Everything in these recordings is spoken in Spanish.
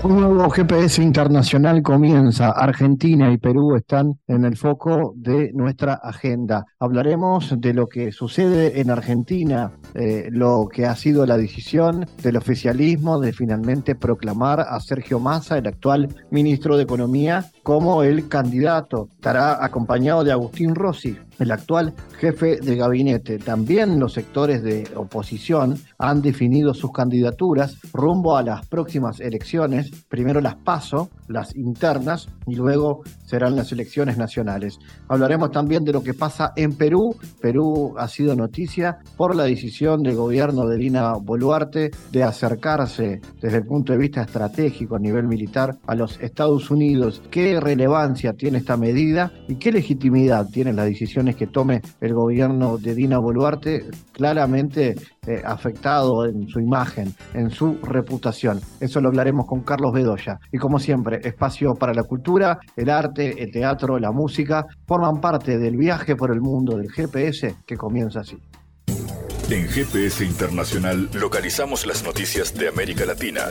Un nuevo GPS internacional comienza. Argentina y Perú están en el foco de nuestra agenda. Hablaremos de lo que sucede en Argentina, eh, lo que ha sido la decisión del oficialismo de finalmente proclamar a Sergio Massa, el actual ministro de Economía, como el candidato. Estará acompañado de Agustín Rossi, el actual jefe de gabinete. También los sectores de oposición han definido sus candidaturas rumbo a las próximas elecciones. Primero las paso, las internas, y luego serán las elecciones nacionales. Hablaremos también de lo que pasa en Perú. Perú ha sido noticia por la decisión del gobierno de Lina Boluarte de acercarse desde el punto de vista estratégico a nivel militar a los Estados Unidos. ¿Qué relevancia tiene esta medida y qué legitimidad tienen las decisiones que tome el gobierno de Dina Boluarte? Claramente eh, afectado en su imagen, en su reputación. Eso lo hablaremos con Carlos Bedoya. Y como siempre, espacio para la cultura, el arte, el teatro, la música, forman parte del viaje por el mundo del GPS que comienza así. En GPS Internacional localizamos las noticias de América Latina.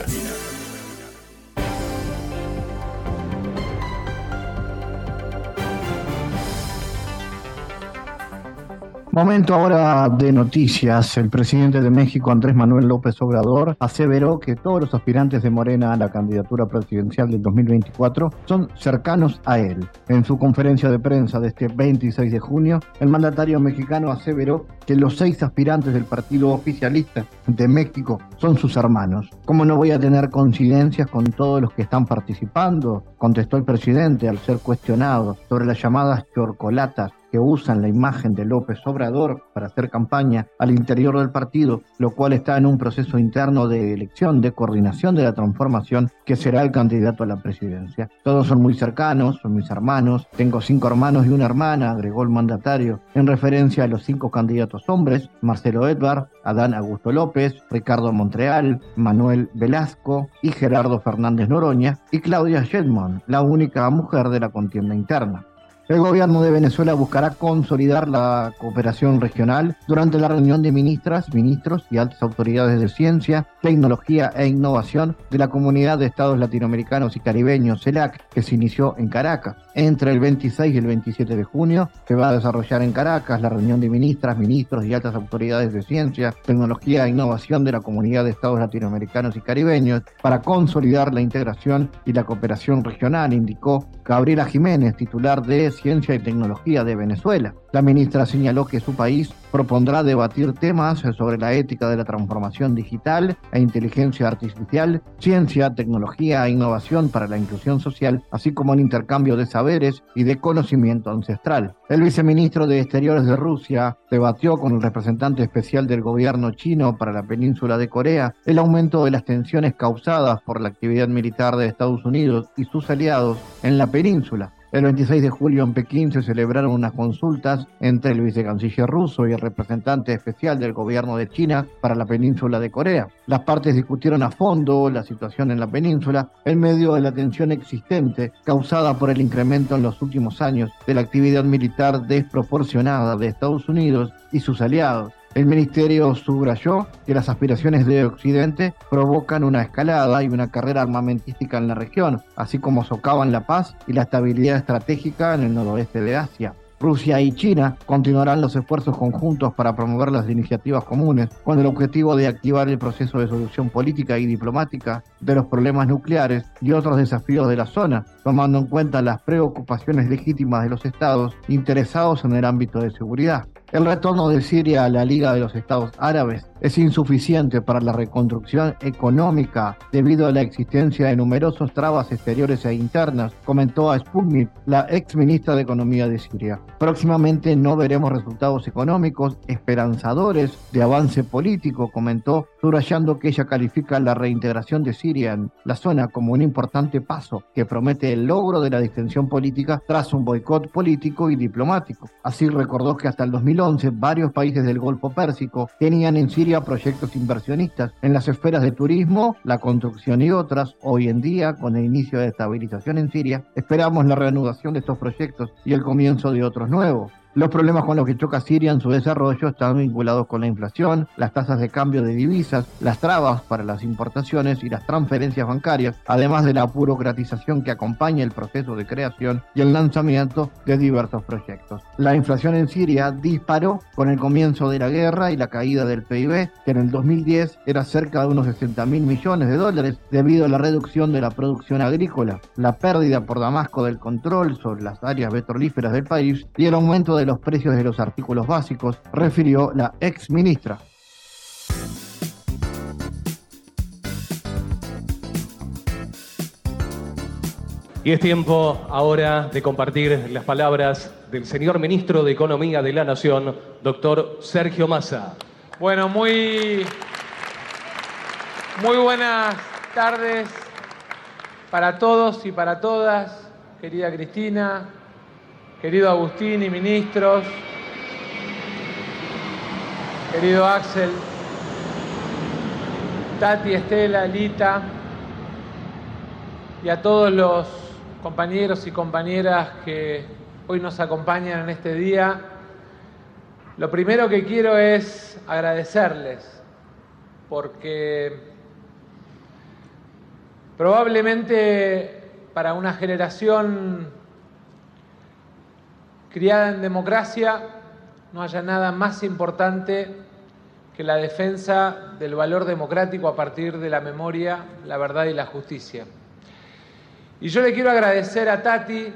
Momento ahora de noticias. El presidente de México, Andrés Manuel López Obrador, aseveró que todos los aspirantes de Morena a la candidatura presidencial del 2024 son cercanos a él. En su conferencia de prensa de este 26 de junio, el mandatario mexicano aseveró que los seis aspirantes del partido oficialista de México son sus hermanos. ¿Cómo no voy a tener coincidencias con todos los que están participando? Contestó el presidente al ser cuestionado sobre las llamadas chorcolatas que usan la imagen de López Obrador para hacer campaña al interior del partido, lo cual está en un proceso interno de elección, de coordinación de la transformación, que será el candidato a la presidencia. Todos son muy cercanos, son mis hermanos, tengo cinco hermanos y una hermana, agregó el mandatario, en referencia a los cinco candidatos hombres, Marcelo Edvar, Adán Augusto López, Ricardo Montreal, Manuel Velasco y Gerardo Fernández Noroña, y Claudia Sheinbaum, la única mujer de la contienda interna. El gobierno de Venezuela buscará consolidar la cooperación regional durante la reunión de ministras, ministros y altas autoridades de ciencia, tecnología e innovación de la Comunidad de Estados Latinoamericanos y Caribeños, CELAC, que se inició en Caracas. Entre el 26 y el 27 de junio se va a desarrollar en Caracas la reunión de ministras, ministros y altas autoridades de ciencia, tecnología e innovación de la Comunidad de Estados Latinoamericanos y Caribeños para consolidar la integración y la cooperación regional, indicó Gabriela Jiménez, titular de Ciencia y Tecnología de Venezuela. La ministra señaló que su país propondrá debatir temas sobre la ética de la transformación digital e inteligencia artificial, ciencia, tecnología e innovación para la inclusión social, así como el intercambio de saberes y de conocimiento ancestral. El viceministro de Exteriores de Rusia debatió con el representante especial del gobierno chino para la península de Corea el aumento de las tensiones causadas por la actividad militar de Estados Unidos y sus aliados en la península. El 26 de julio en Pekín se celebraron unas consultas entre el vicecanciller ruso y el representante especial del gobierno de China para la península de Corea. Las partes discutieron a fondo la situación en la península en medio de la tensión existente causada por el incremento en los últimos años de la actividad militar desproporcionada de Estados Unidos y sus aliados el ministerio subrayó que las aspiraciones de Occidente provocan una escalada y una carrera armamentística en la región, así como socavan la paz y la estabilidad estratégica en el noroeste de Asia. Rusia y China continuarán los esfuerzos conjuntos para promover las iniciativas comunes con el objetivo de activar el proceso de solución política y diplomática de los problemas nucleares y otros desafíos de la zona, tomando en cuenta las preocupaciones legítimas de los estados interesados en el ámbito de seguridad. El retorno de Siria a la Liga de los Estados Árabes es insuficiente para la reconstrucción económica debido a la existencia de numerosos trabas exteriores e internas, comentó a Sputnik la ex ministra de Economía de Siria. Próximamente no veremos resultados económicos esperanzadores de avance político, comentó, subrayando que ella califica la reintegración de Siria en la zona como un importante paso que promete el logro de la distensión política tras un boicot político y diplomático. Así recordó que hasta el 2011 varios países del Golfo Pérsico tenían en Siria proyectos inversionistas en las esferas de turismo, la construcción y otras. Hoy en día, con el inicio de estabilización en Siria, esperamos la reanudación de estos proyectos y el comienzo de otros nuevos. Los problemas con los que choca Siria en su desarrollo están vinculados con la inflación, las tasas de cambio de divisas, las trabas para las importaciones y las transferencias bancarias, además de la burocratización que acompaña el proceso de creación y el lanzamiento de diversos proyectos. La inflación en Siria disparó con el comienzo de la guerra y la caída del PIB, que en el 2010 era cerca de unos 60 mil millones de dólares debido a la reducción de la producción agrícola, la pérdida por Damasco del control sobre las áreas petrolíferas del país y el aumento de los precios de los artículos básicos, refirió la ex ministra. Y es tiempo ahora de compartir las palabras del señor ministro de Economía de la Nación, doctor Sergio Massa. Bueno, muy, muy buenas tardes para todos y para todas, querida Cristina, querido Agustín y ministros, querido Axel, Tati, Estela, Lita y a todos los compañeros y compañeras que hoy nos acompañan en este día. Lo primero que quiero es agradecerles porque probablemente para una generación criada en democracia, no haya nada más importante que la defensa del valor democrático a partir de la memoria, la verdad y la justicia. Y yo le quiero agradecer a Tati,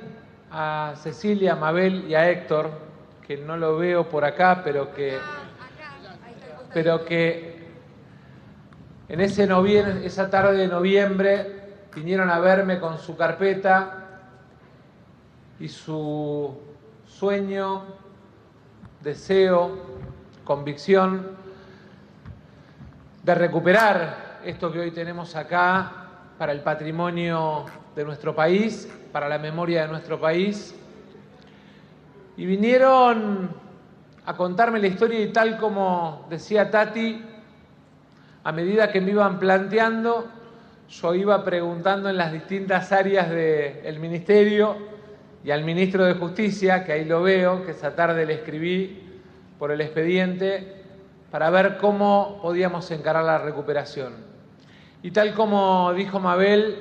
a Cecilia, a Mabel y a Héctor, que no lo veo por acá, pero que, pero que en ese esa tarde de noviembre vinieron a verme con su carpeta y su sueño, deseo, convicción de recuperar esto que hoy tenemos acá para el patrimonio de nuestro país, para la memoria de nuestro país. Y vinieron a contarme la historia y tal como decía Tati, a medida que me iban planteando, yo iba preguntando en las distintas áreas del ministerio y al ministro de Justicia, que ahí lo veo, que esa tarde le escribí por el expediente, para ver cómo podíamos encarar la recuperación. Y tal como dijo Mabel,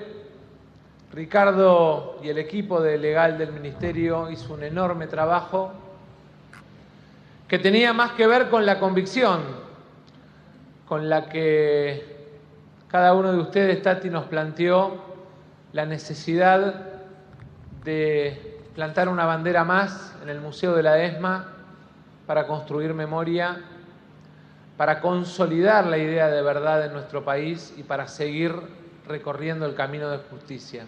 Ricardo y el equipo de legal del ministerio hizo un enorme trabajo que tenía más que ver con la convicción con la que cada uno de ustedes, Tati, nos planteó la necesidad de plantar una bandera más en el Museo de la ESMA para construir memoria, para consolidar la idea de verdad en nuestro país y para seguir recorriendo el camino de justicia.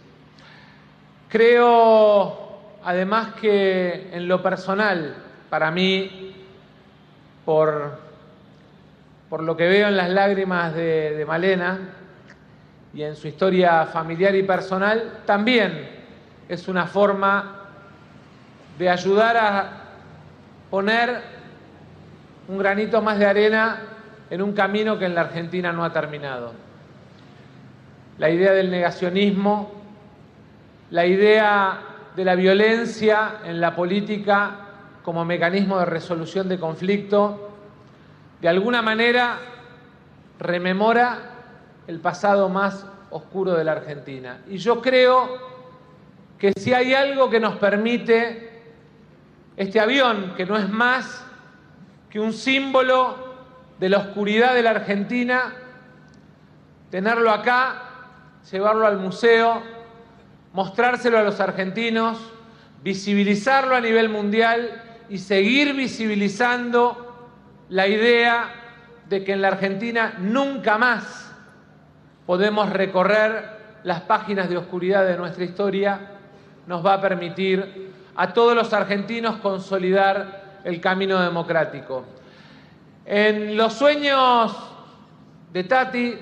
Creo, además, que en lo personal, para mí, por, por lo que veo en las lágrimas de, de Malena y en su historia familiar y personal, también es una forma de ayudar a poner un granito más de arena en un camino que en la Argentina no ha terminado. La idea del negacionismo, la idea de la violencia en la política como mecanismo de resolución de conflicto, de alguna manera rememora el pasado más oscuro de la Argentina. Y yo creo que si hay algo que nos permite este avión, que no es más que un símbolo de la oscuridad de la Argentina, tenerlo acá, llevarlo al museo, mostrárselo a los argentinos, visibilizarlo a nivel mundial y seguir visibilizando la idea de que en la Argentina nunca más podemos recorrer las páginas de oscuridad de nuestra historia, nos va a permitir a todos los argentinos consolidar el camino democrático. En los sueños de Tati,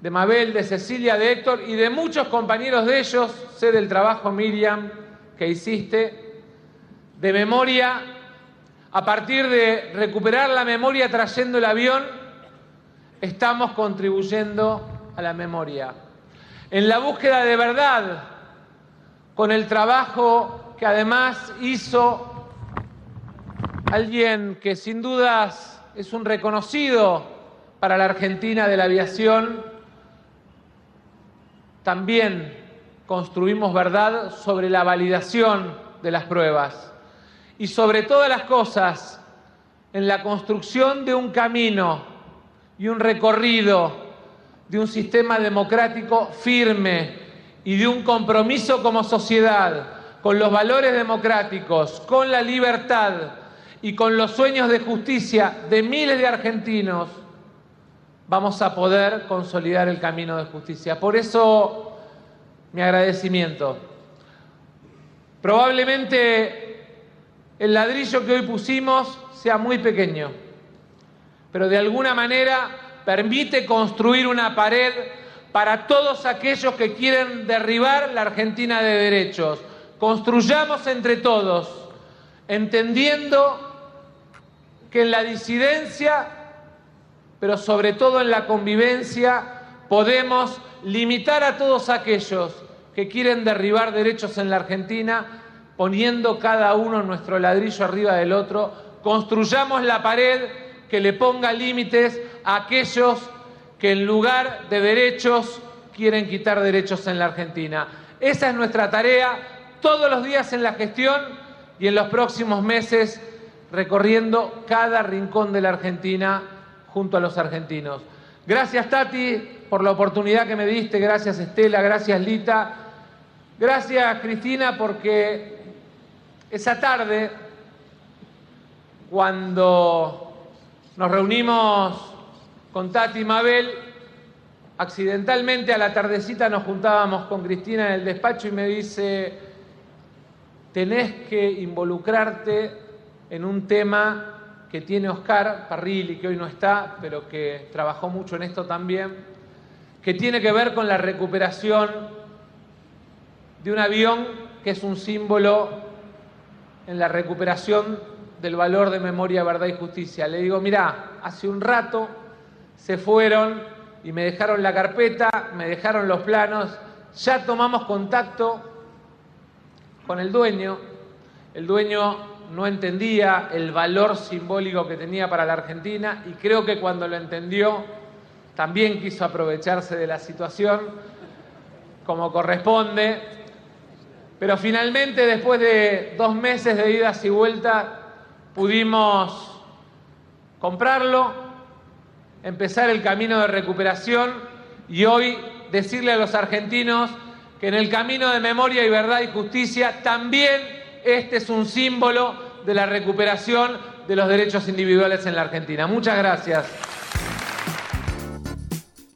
de Mabel, de Cecilia, de Héctor y de muchos compañeros de ellos, sé del trabajo, Miriam, que hiciste, de memoria, a partir de recuperar la memoria trayendo el avión, estamos contribuyendo a la memoria. En la búsqueda de verdad, con el trabajo que además hizo alguien que sin dudas es un reconocido para la Argentina de la aviación, también construimos verdad sobre la validación de las pruebas y sobre todas las cosas en la construcción de un camino y un recorrido de un sistema democrático firme y de un compromiso como sociedad con los valores democráticos, con la libertad y con los sueños de justicia de miles de argentinos, vamos a poder consolidar el camino de justicia. Por eso, mi agradecimiento. Probablemente el ladrillo que hoy pusimos sea muy pequeño, pero de alguna manera permite construir una pared para todos aquellos que quieren derribar la Argentina de derechos. Construyamos entre todos, entendiendo que en la disidencia, pero sobre todo en la convivencia, podemos limitar a todos aquellos que quieren derribar derechos en la Argentina, poniendo cada uno nuestro ladrillo arriba del otro, construyamos la pared que le ponga límites a aquellos que en lugar de derechos quieren quitar derechos en la Argentina. Esa es nuestra tarea todos los días en la gestión y en los próximos meses recorriendo cada rincón de la Argentina junto a los argentinos. Gracias Tati por la oportunidad que me diste, gracias Estela, gracias Lita, gracias Cristina porque esa tarde cuando nos reunimos con Tati y Mabel, accidentalmente a la tardecita nos juntábamos con Cristina en el despacho y me dice, tenés que involucrarte en un tema que tiene Oscar Parrilli, que hoy no está, pero que trabajó mucho en esto también, que tiene que ver con la recuperación de un avión que es un símbolo en la recuperación del valor de memoria, verdad y justicia. Le digo, mira, hace un rato se fueron y me dejaron la carpeta, me dejaron los planos, ya tomamos contacto con el dueño, el dueño no entendía el valor simbólico que tenía para la Argentina y creo que cuando lo entendió también quiso aprovecharse de la situación como corresponde, pero finalmente después de dos meses de idas y vueltas pudimos comprarlo, empezar el camino de recuperación y hoy decirle a los argentinos que en el camino de memoria y verdad y justicia también este es un símbolo de la recuperación de los derechos individuales en la Argentina. Muchas gracias.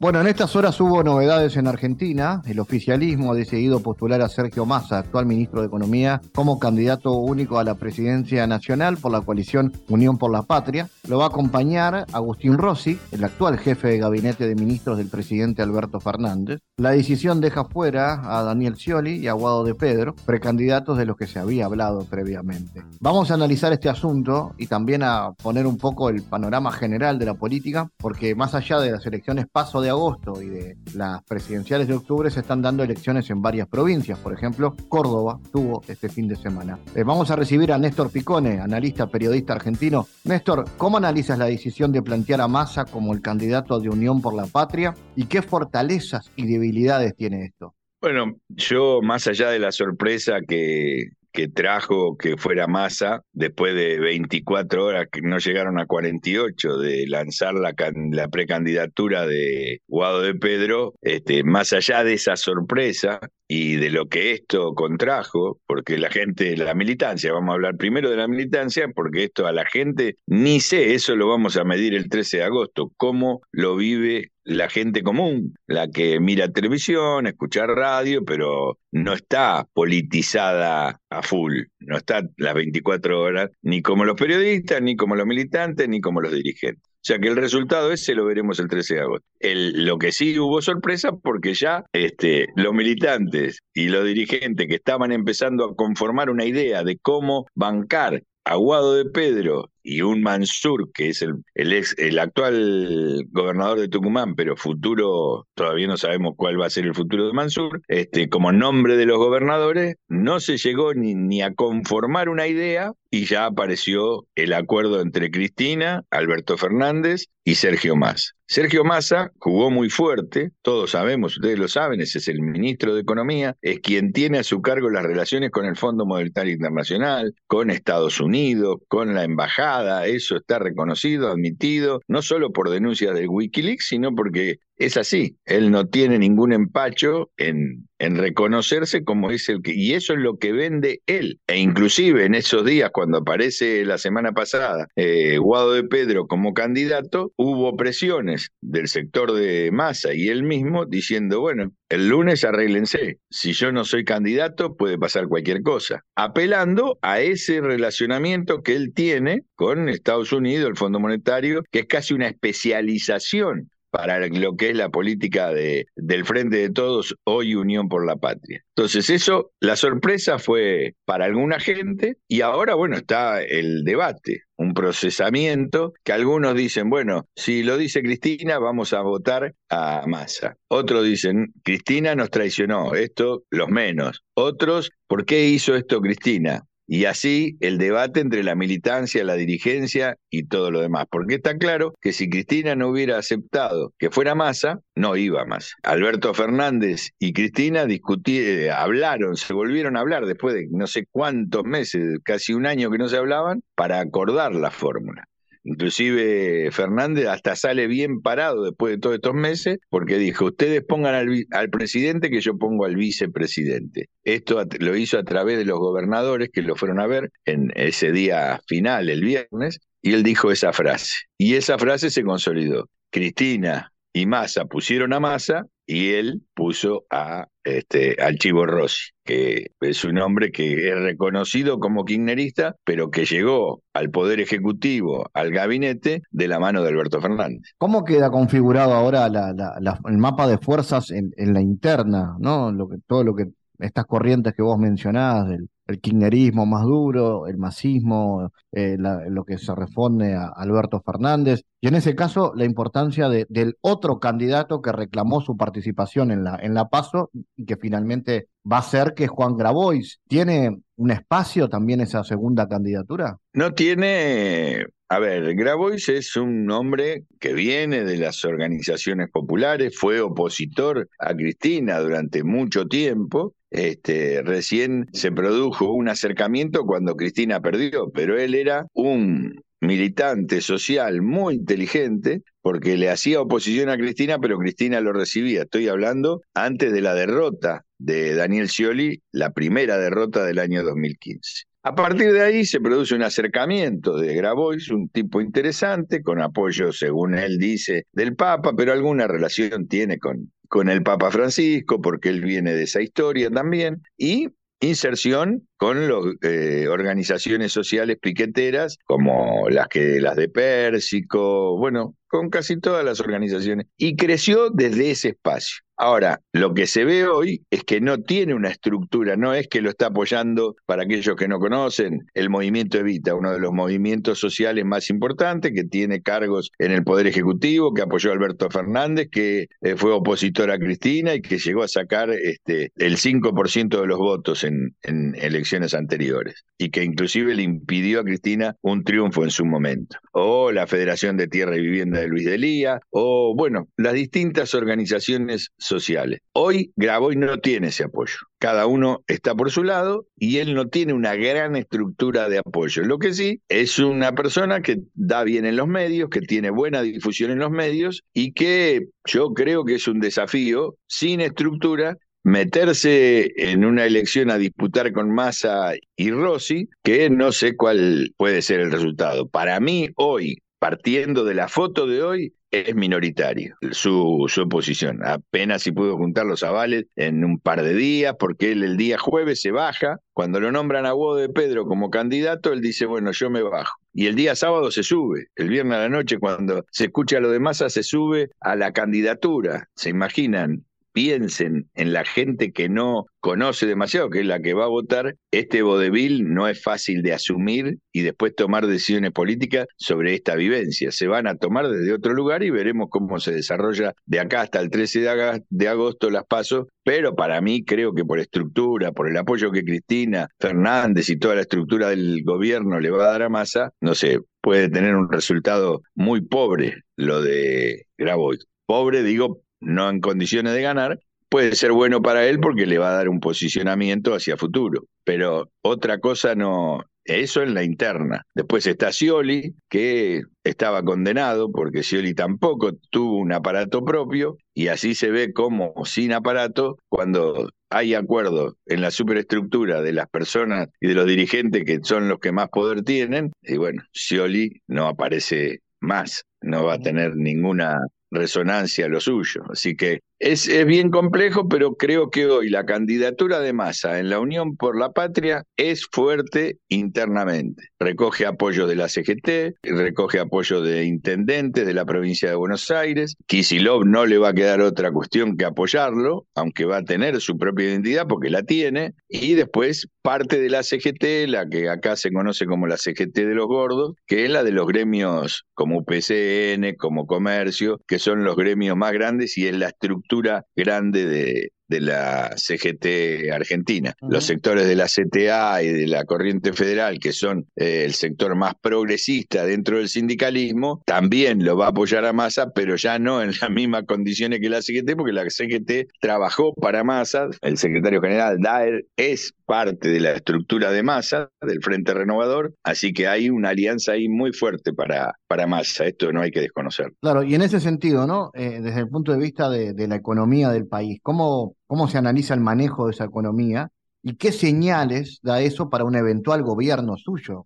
Bueno, en estas horas hubo novedades en Argentina. El oficialismo ha decidido postular a Sergio Massa, actual ministro de Economía, como candidato único a la presidencia nacional por la coalición Unión por la Patria. Lo va a acompañar Agustín Rossi, el actual jefe de gabinete de ministros del presidente Alberto Fernández. La decisión deja fuera a Daniel Scioli y a Guado de Pedro, precandidatos de los que se había hablado previamente. Vamos a analizar este asunto y también a poner un poco el panorama general de la política, porque más allá de las elecciones paso de agosto y de las presidenciales de octubre se están dando elecciones en varias provincias. Por ejemplo, Córdoba tuvo este fin de semana. Eh, vamos a recibir a Néstor Picone, analista, periodista argentino. Néstor, ¿cómo analizas la decisión de plantear a Massa como el candidato de Unión por la Patria y qué fortalezas y debilidades tiene esto? Bueno, yo más allá de la sorpresa que, que trajo que fuera masa después de 24 horas que no llegaron a 48 de lanzar la, la precandidatura de Guado de Pedro, este, más allá de esa sorpresa, y de lo que esto contrajo, porque la gente, la militancia, vamos a hablar primero de la militancia, porque esto a la gente ni sé, eso lo vamos a medir el 13 de agosto, cómo lo vive la gente común, la que mira televisión, escucha radio, pero no está politizada a full, no está las 24 horas, ni como los periodistas, ni como los militantes, ni como los dirigentes. O sea que el resultado ese lo veremos el 13 de agosto. Lo que sí hubo sorpresa porque ya este, los militantes y los dirigentes que estaban empezando a conformar una idea de cómo bancar Aguado de Pedro y un Mansur, que es el, el, ex, el actual gobernador de Tucumán, pero futuro, todavía no sabemos cuál va a ser el futuro de Mansur, este, como nombre de los gobernadores, no se llegó ni, ni a conformar una idea y ya apareció el acuerdo entre Cristina, Alberto Fernández y Sergio Massa. Sergio Massa jugó muy fuerte, todos sabemos, ustedes lo saben, ese es el ministro de Economía, es quien tiene a su cargo las relaciones con el Fondo Monetario Internacional, con Estados Unidos, con la embajada, eso está reconocido, admitido, no solo por denuncias del Wikileaks, sino porque es así, él no tiene ningún empacho en, reconocerse como es el que, y eso es lo que vende él. E inclusive en esos días, cuando aparece la semana pasada eh, Guado de Pedro como candidato, hubo presiones del sector de Massa y él mismo diciendo, bueno, el lunes arréglense, si yo no soy candidato puede pasar cualquier cosa, apelando a ese relacionamiento que él tiene con Estados Unidos, el Fondo Monetario, que es casi una especialización para lo que es la política de, del Frente de Todos, hoy Unión por la Patria. Entonces eso, la sorpresa fue para alguna gente y ahora, bueno, está el debate, un procesamiento que algunos dicen, bueno, si lo dice Cristina, vamos a votar a Massa. Otros dicen, Cristina nos traicionó, esto los menos. Otros, ¿por qué hizo esto Cristina? Y así el debate entre la militancia, la dirigencia y todo lo demás. Porque está claro que si Cristina no hubiera aceptado que fuera Massa, no iba más. Alberto Fernández y Cristina discutieron, eh, hablaron, se volvieron a hablar después de no sé cuántos meses, casi un año que no se hablaban, para acordar la fórmula. Inclusive Fernández hasta sale bien parado después de todos estos meses porque dijo, ustedes pongan al, presidente que yo pongo al vicepresidente. Esto lo hizo a través de los gobernadores que lo fueron a ver en ese día final, el viernes, y él dijo esa frase. Y esa frase se consolidó. Cristina y Massa pusieron a Massa y él puso a este, al Chivo Rossi, que es un hombre que es reconocido como kirchnerista, pero que llegó al Poder Ejecutivo, al gabinete, de la mano de Alberto Fernández. ¿Cómo queda configurado ahora el mapa de fuerzas en, la interna? ¿no? Todo lo que estas corrientes que vos mencionás, el kirchnerismo más duro, el masismo, eh, lo que se responde a Alberto Fernández, y en ese caso la importancia del otro candidato que reclamó su participación en la, en la PASO y que finalmente va a ser que Juan Grabois. ¿Tiene un espacio también esa segunda candidatura? No tiene a ver, Grabois es un hombre que viene de las organizaciones populares, fue opositor a Cristina durante mucho tiempo. Este, recién se produjo un acercamiento cuando Cristina perdió, pero él era un militante social muy inteligente porque le hacía oposición a Cristina, pero Cristina lo recibía. Estoy hablando antes de la derrota de Daniel Scioli, la primera derrota del año 2015. A partir de ahí se produce un acercamiento de Grabois, un tipo interesante, con apoyo, según él dice, del Papa, pero alguna relación tiene con, con el Papa Francisco, porque él viene de esa historia también, y inserción con las eh, organizaciones sociales piqueteras como las que las de Pérsico, bueno, con casi todas las organizaciones y creció desde ese espacio. Ahora, lo que se ve hoy es que no tiene una estructura, no es que lo está apoyando, para aquellos que no conocen, el movimiento Evita, uno de los movimientos sociales más importantes, que tiene cargos en el Poder Ejecutivo, que apoyó a Alberto Fernández, que eh, fue opositor a Cristina y que llegó a sacar este, el 5% de los votos en, elecciones anteriores, y que inclusive le impidió a Cristina un triunfo en su momento. O la Federación de Tierra y Vivienda de Luis Delía, o bueno, las distintas organizaciones sociales. Hoy Graboy no tiene ese apoyo. Cada uno está por su lado y él no tiene una gran estructura de apoyo. Lo que sí es una persona que da bien en los medios, que tiene buena difusión en los medios y que yo creo que es un desafío sin estructura meterse en una elección a disputar con Massa y Rossi, que no sé cuál puede ser el resultado. Para mí, hoy, partiendo de la foto de hoy, es minoritario su, su oposición. Apenas si pudo juntar los avales en un par de días, porque él el día jueves se baja. Cuando lo nombran a Hugo de Pedro como candidato, él dice, bueno, yo me bajo. Y el día sábado se sube. El viernes a la noche, cuando se escucha lo de Massa, se sube a la candidatura. ¿Se imaginan? Piensen en la gente que no conoce demasiado, que es la que va a votar, este vodevil no es fácil de asumir y después tomar decisiones políticas sobre esta vivencia. Se van a tomar desde otro lugar y veremos cómo se desarrolla de acá hasta el 13 de agosto las pasos, pero para mí creo que por estructura, por el apoyo que Cristina Fernández y toda la estructura del gobierno le va a dar a Massa, no sé, puede tener un resultado muy pobre lo de Grabois. Pobre, digo, no en condiciones de ganar, puede ser bueno para él porque le va a dar un posicionamiento hacia futuro. Pero otra cosa no, eso en la interna. Después está Scioli, que estaba condenado porque Scioli tampoco tuvo un aparato propio y así se ve como sin aparato, cuando hay acuerdo en la superestructura de las personas y de los dirigentes que son los que más poder tienen, y bueno, Scioli no aparece más, no va a tener ninguna resonancia lo suyo. Así que es, bien complejo, pero creo que hoy la candidatura de Massa en la Unión por la Patria es fuerte internamente. Recoge apoyo de la CGT, recoge apoyo de intendentes de la provincia de Buenos Aires. Kisilov no le va a quedar otra cuestión que apoyarlo, aunque va a tener su propia identidad porque la tiene. Y después parte de la CGT, la que acá se conoce como la CGT de los gordos, que es la de los gremios como PCN, como Comercio, que son los gremios más grandes y es la estructura grande de, de la CGT Argentina. Los sectores de la CTA y de la Corriente Federal, que son eh, el sector más progresista dentro del sindicalismo, también lo va a apoyar a Massa, pero ya no en las mismas condiciones que la CGT, porque la CGT trabajó para Massa, el secretario general Daer es parte de la estructura de Massa, del Frente Renovador, así que hay una alianza ahí muy fuerte para, para Massa, esto no hay que desconocer. Claro, y en ese sentido, ¿no? Eh, desde el punto de vista de, de la economía del país, ¿cómo cómo se analiza el manejo de esa economía y qué señales da eso para un eventual gobierno suyo.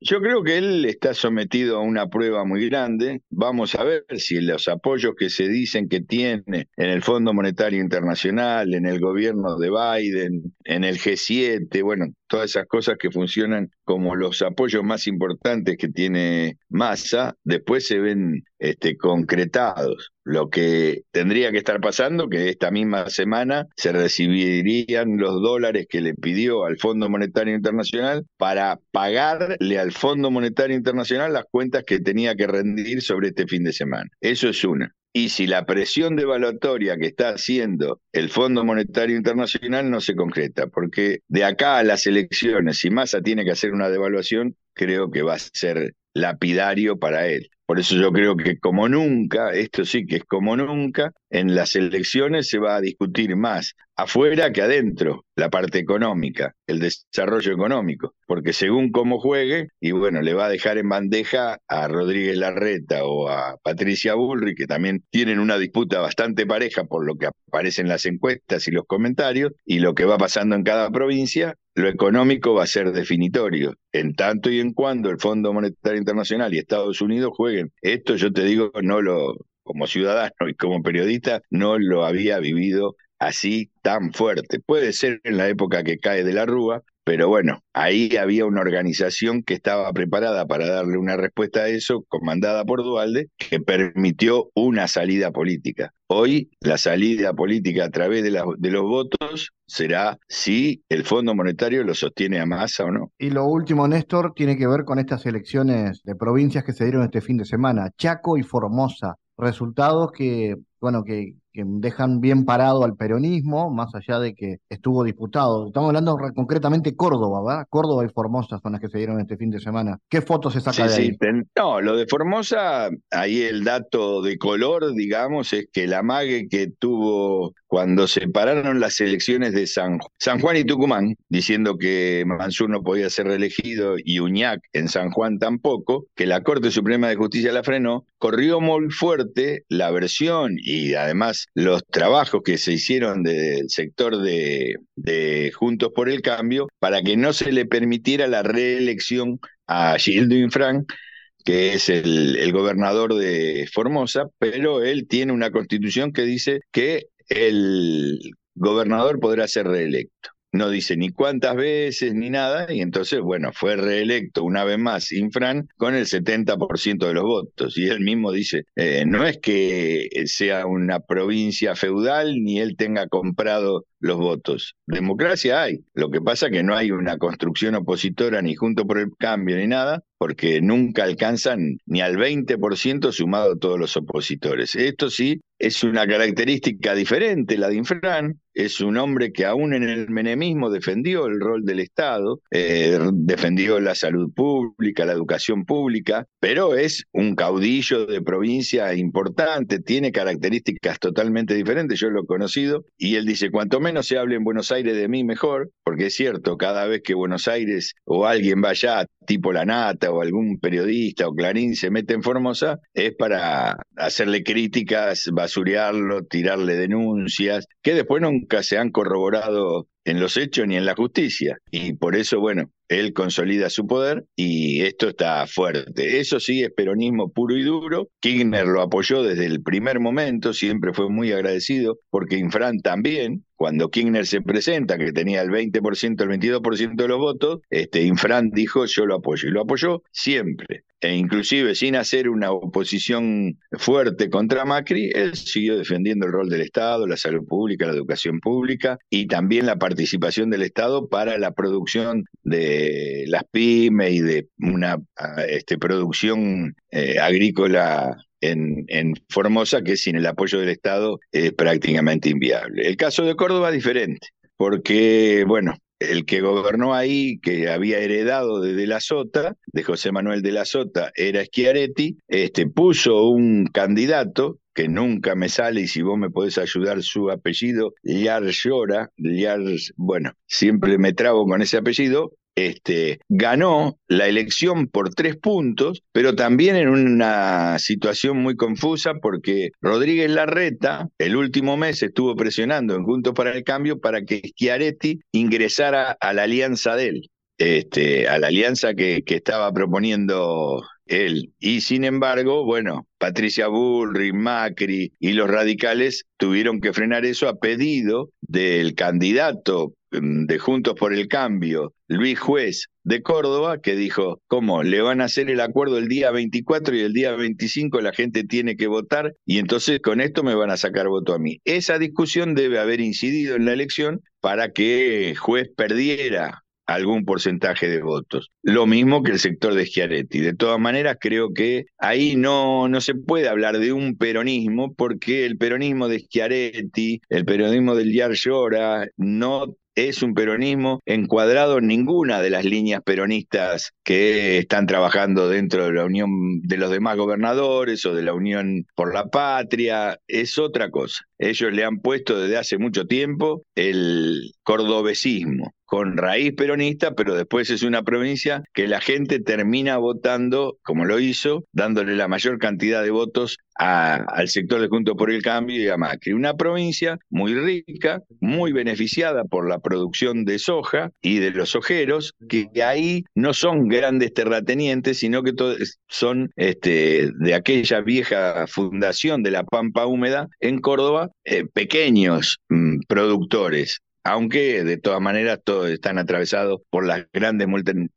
Yo creo que él está sometido a una prueba muy grande. Vamos a ver si los apoyos que se dicen que tiene en el Fondo Monetario Internacional, en el gobierno de Biden, en el G7, bueno, todas esas cosas que funcionan como los apoyos más importantes que tiene Massa, después se ven este, concretados. Lo que tendría que estar pasando, que esta misma semana se recibirían los dólares que le pidió al Fondo Monetario Internacional para pagar al Fondo Monetario Internacional las cuentas que tenía que rendir sobre este fin de semana. Eso es una. Y si la presión devaluatoria que está haciendo el Fondo Monetario Internacional no se concreta, porque de acá a las elecciones, si Massa tiene que hacer una devaluación, creo que va a ser lapidario para él. Por eso yo creo que como nunca, esto sí que es como nunca, en las elecciones se va a discutir más afuera que adentro la parte económica, el desarrollo económico, porque según cómo juegue, y bueno, le va a dejar en bandeja a Rodríguez Larreta o a Patricia Bullrich, que también tienen una disputa bastante pareja por lo que aparece en las encuestas y los comentarios, y lo que va pasando en cada provincia, lo económico va a ser definitorio. En tanto y en cuando el Fondo Monetario Internacional y Estados Unidos jueguen, esto yo te digo, no lo, como ciudadano y como periodista, no lo había vivido así tan fuerte. Puede ser en la época que cae de la Rúa, pero bueno, ahí había una organización que estaba preparada para darle una respuesta a eso, comandada por Dualde, que permitió una salida política. Hoy la salida política a través de, de los votos será si el Fondo Monetario lo sostiene a masa o no. Y lo último, Néstor, tiene que ver con estas elecciones de provincias que se dieron este fin de semana, Chaco y Formosa. Resultados que, bueno, que que dejan bien parado al peronismo, más allá de que estuvo disputado. Estamos hablando concretamente Córdoba, ¿verdad? Córdoba y Formosa son las que se dieron este fin de semana. ¿Qué fotos se saca de ahí? no, lo de Formosa, ahí el dato de color, digamos, es que la mague que tuvo cuando se pararon las elecciones de San, San Juan y Tucumán, diciendo que Mansur no podía ser reelegido y Uñac en San Juan tampoco, que la Corte Suprema de Justicia la frenó, corrió muy fuerte la versión y además los trabajos que se hicieron del sector de, Juntos por el Cambio para que no se le permitiera la reelección a Gildo Infran que es el, gobernador de Formosa, pero él tiene una constitución que dice que el gobernador podrá ser reelecto no dice ni cuántas veces ni nada, y entonces, bueno, fue reelecto una vez más Infran con el 70% de los votos. Y él mismo dice, eh, no es que sea una provincia feudal ni él tenga comprado los votos. Democracia hay. Lo que pasa es que no hay una construcción opositora ni junto por el cambio ni nada, porque nunca alcanzan ni al 20% sumado todos los opositores. Esto sí es una característica diferente, la de Infran, es un hombre que aún en el menemismo defendió el rol del Estado, eh, defendió la salud pública, la educación pública, pero es un caudillo de provincia importante, tiene características totalmente diferentes, yo lo he conocido, y él dice, cuanto menos se hable en Buenos Aires de mí, mejor, porque es cierto, cada vez que Buenos Aires o alguien vaya, tipo La Nata o algún periodista o Clarín se mete en Formosa, es para hacerle críticas, basurearlo, tirarle denuncias, que después nunca se han corroborado en los hechos ni en la justicia. Y por eso, bueno, él consolida su poder y esto está fuerte. Eso sí es peronismo puro y duro. Kirchner lo apoyó desde el primer momento, siempre fue muy agradecido, porque Infran también, cuando Kirchner se presenta, que tenía el 20%, el 22% de los votos, este, Infran dijo yo lo apoyo. Y lo apoyó siempre. E inclusive sin hacer una oposición fuerte contra Macri, él siguió defendiendo el rol del Estado, la salud pública, la educación pública y también la participación del Estado para la producción de las pymes y de una este, producción eh, agrícola en, Formosa que sin el apoyo del Estado es prácticamente inviable. El caso de Córdoba es diferente, porque, bueno, el que gobernó ahí, que había heredado de De la Sota, de José Manuel de la Sota, era Schiaretti, este, puso un candidato que nunca me sale y si vos me podés ayudar su apellido, Liar Llora, bueno, siempre me trabo con ese apellido, este, ganó la elección por tres puntos, pero también en una situación muy confusa porque Rodríguez Larreta el último mes estuvo presionando en Juntos para el Cambio para que Schiaretti ingresara a la alianza de él. Este, a la alianza que, que estaba proponiendo él. Y sin embargo, bueno, Patricia Bullrich, Macri y los radicales tuvieron que frenar eso a pedido del candidato de Juntos por el Cambio, Luis Juez de Córdoba, que dijo, ¿cómo? Le van a hacer el acuerdo el día 24 y el día 25 la gente tiene que votar y entonces con esto me van a sacar voto a mí. Esa discusión debe haber incidido en la elección para que Juez perdiera algún porcentaje de votos. Lo mismo que el sector de Schiaretti. De todas maneras, creo que ahí no, no se puede hablar de un peronismo porque el peronismo de Schiaretti, el peronismo del Yar Llora, no es un peronismo encuadrado en ninguna de las líneas peronistas que están trabajando dentro de la Unión de los demás gobernadores o de la Unión por la Patria, es otra cosa. Ellos le han puesto desde hace mucho tiempo el cordobesismo con raíz peronista, pero después es una provincia que la gente termina votando, como lo hizo, dándole la mayor cantidad de votos al sector de Junto por el Cambio y a Macri. Una provincia muy rica, muy beneficiada por la producción de soja y de los ojeros, que ahí no son grandes terratenientes, sino que son este, de aquella vieja fundación de la Pampa Húmeda en Córdoba, eh, pequeños mm, productores aunque de todas maneras todos están atravesados por las grandes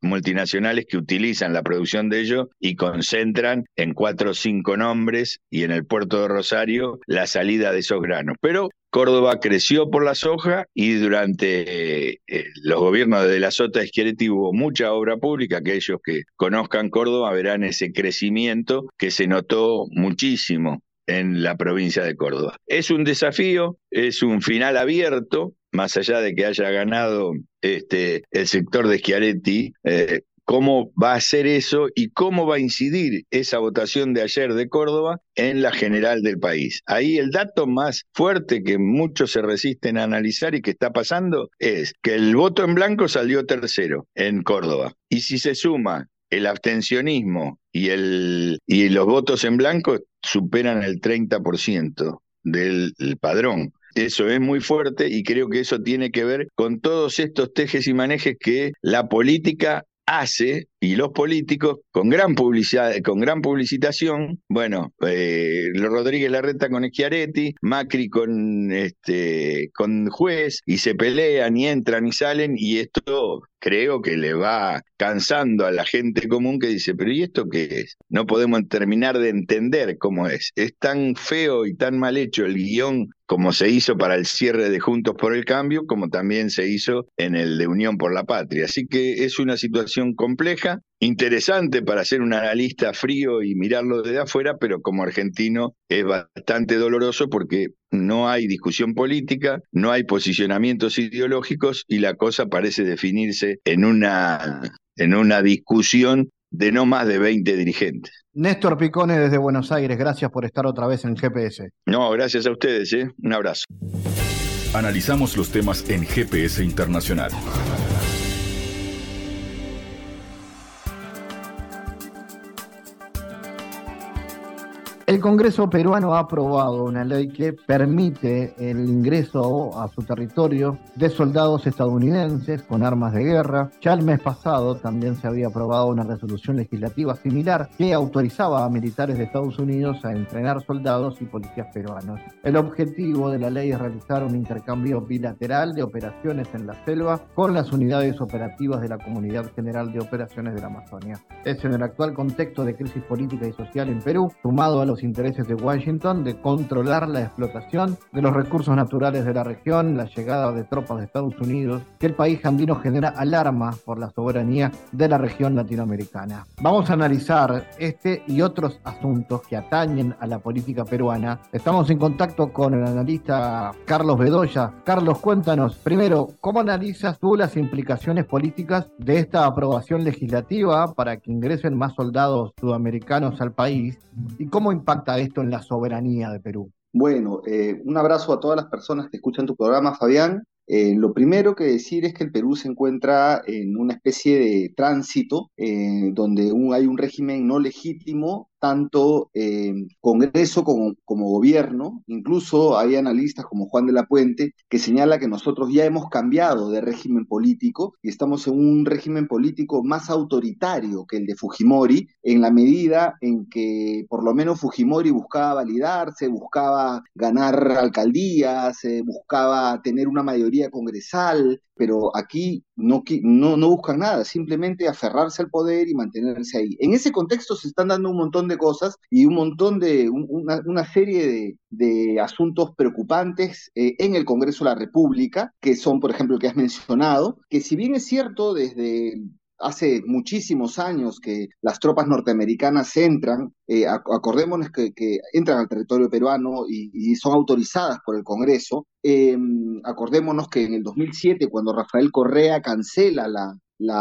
multinacionales que utilizan la producción de ellos y concentran en cuatro o cinco nombres y en el puerto de Rosario la salida de esos granos. Pero Córdoba creció por la soja y durante eh, los gobiernos de la Sota Esquereti hubo mucha obra pública. Aquellos que conozcan Córdoba verán ese crecimiento que se notó muchísimo en la provincia de Córdoba. Es un desafío, es un final abierto, más allá de que haya ganado este, el sector de Schiaretti, eh, cómo va a ser eso y cómo va a incidir esa votación de ayer de Córdoba en la general del país. Ahí el dato más fuerte que muchos se resisten a analizar y que está pasando es que el voto en blanco salió tercero en Córdoba. Y si se suma el abstencionismo y, el, y los votos en blanco superan el 30%. del padrón. Eso es muy fuerte y creo que eso tiene que ver con todos estos tejes y manejes que la política hace y los políticos con gran publicidad, con gran publicitación, bueno, eh, Rodríguez Larreta con Schiaretti, Macri con este con juez y se pelean y entran y salen y esto creo que le va cansando a la gente común que dice, pero ¿y esto qué es? No podemos terminar de entender cómo es. Es tan feo y tan mal hecho el guion como se hizo para el cierre de Juntos por el Cambio, como también se hizo en el de Unión por la Patria. Así que es una situación compleja interesante para ser un analista frío y mirarlo desde afuera, pero como argentino es bastante doloroso porque no hay discusión política, no hay posicionamientos ideológicos y la cosa parece definirse en una, en una discusión de no más de 20 dirigentes. Néstor Picone desde Buenos Aires, gracias por estar otra vez en GPS. No, gracias a ustedes, ¿eh? un abrazo. Analizamos los temas en GPS Internacional. El Congreso peruano ha aprobado una ley que permite el ingreso a su territorio de soldados estadounidenses con armas de guerra. Ya el mes pasado también se había aprobado una resolución legislativa similar que autorizaba a militares de Estados Unidos a entrenar soldados y policías peruanos. El objetivo de la ley es realizar un intercambio bilateral de operaciones en la selva con las unidades operativas de la Comunidad General de Operaciones de la Amazonia. Es en el actual contexto de crisis política y social en Perú, sumado a los intereses de Washington de controlar la explotación de los recursos naturales de la región, la llegada de tropas de Estados Unidos, que el país andino genera alarma por la soberanía de la región latinoamericana. Vamos a analizar este y otros asuntos que atañen a la política peruana. Estamos en contacto con el analista Carlos Bedoya. Carlos, cuéntanos, primero, ¿cómo analizas tú las implicaciones políticas de esta aprobación legislativa para que ingresen más soldados sudamericanos al país? ¿Y cómo impacta esto en la soberanía de Perú? Bueno, eh, un abrazo a todas las personas que escuchan tu programa, Fabián. Eh, lo primero que decir es que el Perú se encuentra en una especie de tránsito eh, donde hay un régimen no legítimo tanto eh, Congreso como, gobierno, incluso hay analistas como Juan de la Puente que señala que nosotros ya hemos cambiado de régimen político y estamos en un régimen político más autoritario que el de Fujimori, en la medida en que por lo menos Fujimori buscaba validarse, buscaba ganar alcaldías, buscaba tener una mayoría congresal, pero aquí no, no, no, buscan nada, simplemente aferrarse al poder y mantenerse ahí. En ese contexto se están dando un montón de cosas y un montón de, una, serie de, asuntos preocupantes eh, en el Congreso de la República, que son, por ejemplo, el que has mencionado, que si bien es cierto desde hace muchísimos años que las tropas norteamericanas entran, eh, acordémonos que, entran al territorio peruano y, son autorizadas por el Congreso. Em, acordémonos que en el 2007, cuando Rafael Correa cancela la,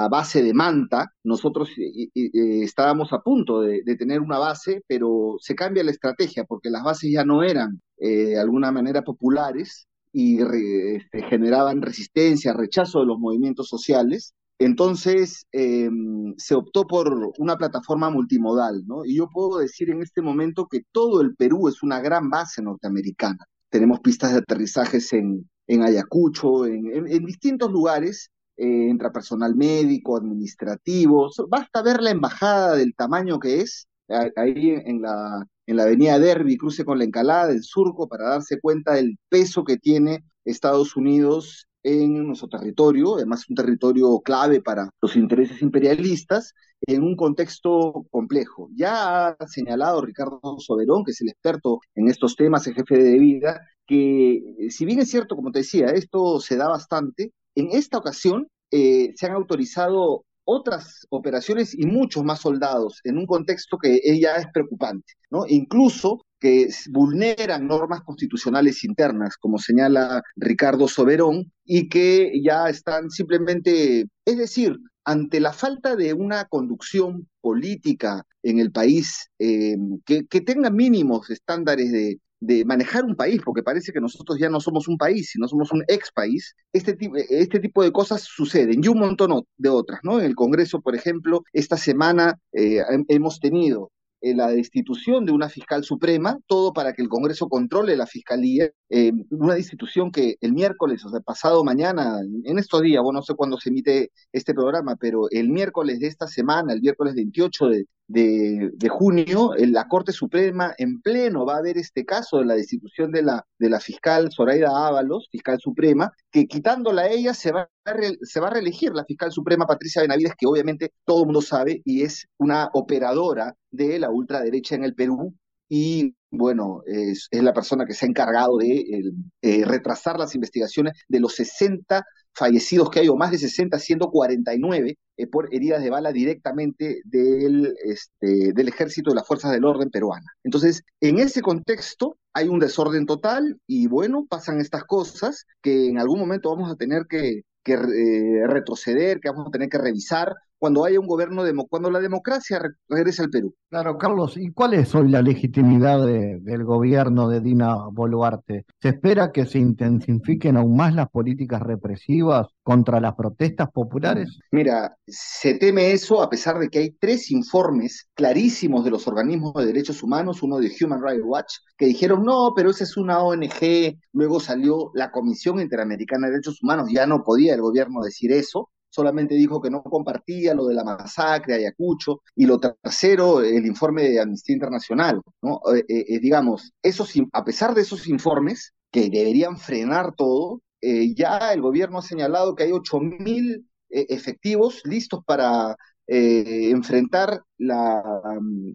base de Manta, nosotros eh, eh, estábamos a punto de, tener una base, pero se cambia la estrategia porque las bases ya no eran de alguna manera populares y este, generaban resistencia, rechazo de los movimientos sociales, entonces em, se optó por una plataforma multimodal, ¿no? Y yo puedo decir en este momento que todo el Perú es una gran base norteamericana. Tenemos pistas de aterrizajes en, Ayacucho, en, distintos lugares, eh, entra personal médico, administrativo. Basta ver la embajada del tamaño que es, ahí en la, en la avenida Derby, cruce con la encalada del surco, para darse cuenta del peso que tiene Estados Unidos en nuestro territorio, además un territorio clave para los intereses imperialistas, en un contexto complejo. Ya ha señalado Ricardo Soberón, que es el experto en estos temas, el jefe de vida, que eh, si bien es cierto, como te decía, esto se da bastante, en esta ocasión eh, se han autorizado otras operaciones y muchos más soldados en un contexto que ya es preocupante, ¿no? Incluso que vulneran normas constitucionales internas, como señala Ricardo Soberón, y que ya están simplemente, es decir, ante la falta de una conducción política en el país eh, que, tenga mínimos estándares de, manejar un país, porque parece que nosotros ya no somos un país, sino somos un ex país, este, este tipo de cosas suceden y un montón de otras, ¿no? En el Congreso, por ejemplo, esta semana eh, hemos tenido eh, la destitución de una fiscal suprema, todo para que el Congreso controle la fiscalía, eh, una destitución que el miércoles, o sea, pasado mañana, en estos días, bueno, no sé cuándo se emite este programa, pero el miércoles de esta semana, el miércoles 28 de, de, junio, la Corte Suprema en pleno va a ver este caso de la destitución de la, de la fiscal Zoraida Ábalos, fiscal suprema, que quitándola a ella se va a, se va a reelegir la fiscal suprema Patricia Benavides, que obviamente todo el mundo sabe y es una operadora de la ultraderecha en el Perú y bueno, es, la persona que se ha encargado de eh, retrasar las investigaciones de los 60 fallecidos que hay, o más de 60, siendo 49 eh, por heridas de bala directamente del, este, del ejército de las fuerzas del orden peruana. Entonces, en ese contexto hay un desorden total y bueno, pasan estas cosas que en algún momento vamos a tener que, que eh, retroceder, que vamos a tener que revisar cuando haya un gobierno, demo, cuando la democracia regrese al Perú. Claro, Carlos, ¿y cuál es hoy la legitimidad del gobierno de Dina Boluarte? ¿Se espera que se intensifiquen aún más las políticas represivas contra las protestas populares? Mira, se teme eso a pesar de que hay tres informes clarísimos de los organismos de derechos humanos, uno de Human Rights Watch, que dijeron, no, pero esa es una ONG, luego salió la Comisión Interamericana de Derechos Humanos, ya no podía el gobierno decir eso, solamente dijo que no compartía lo de la masacre Ayacucho, y lo tercero, el informe de Amnistía Internacional, ¿no? Eh, eh, eh, digamos, esos, a pesar de esos informes, que deberían frenar todo, ya el gobierno ha señalado que hay 8.000 efectivos listos para enfrentar la mm,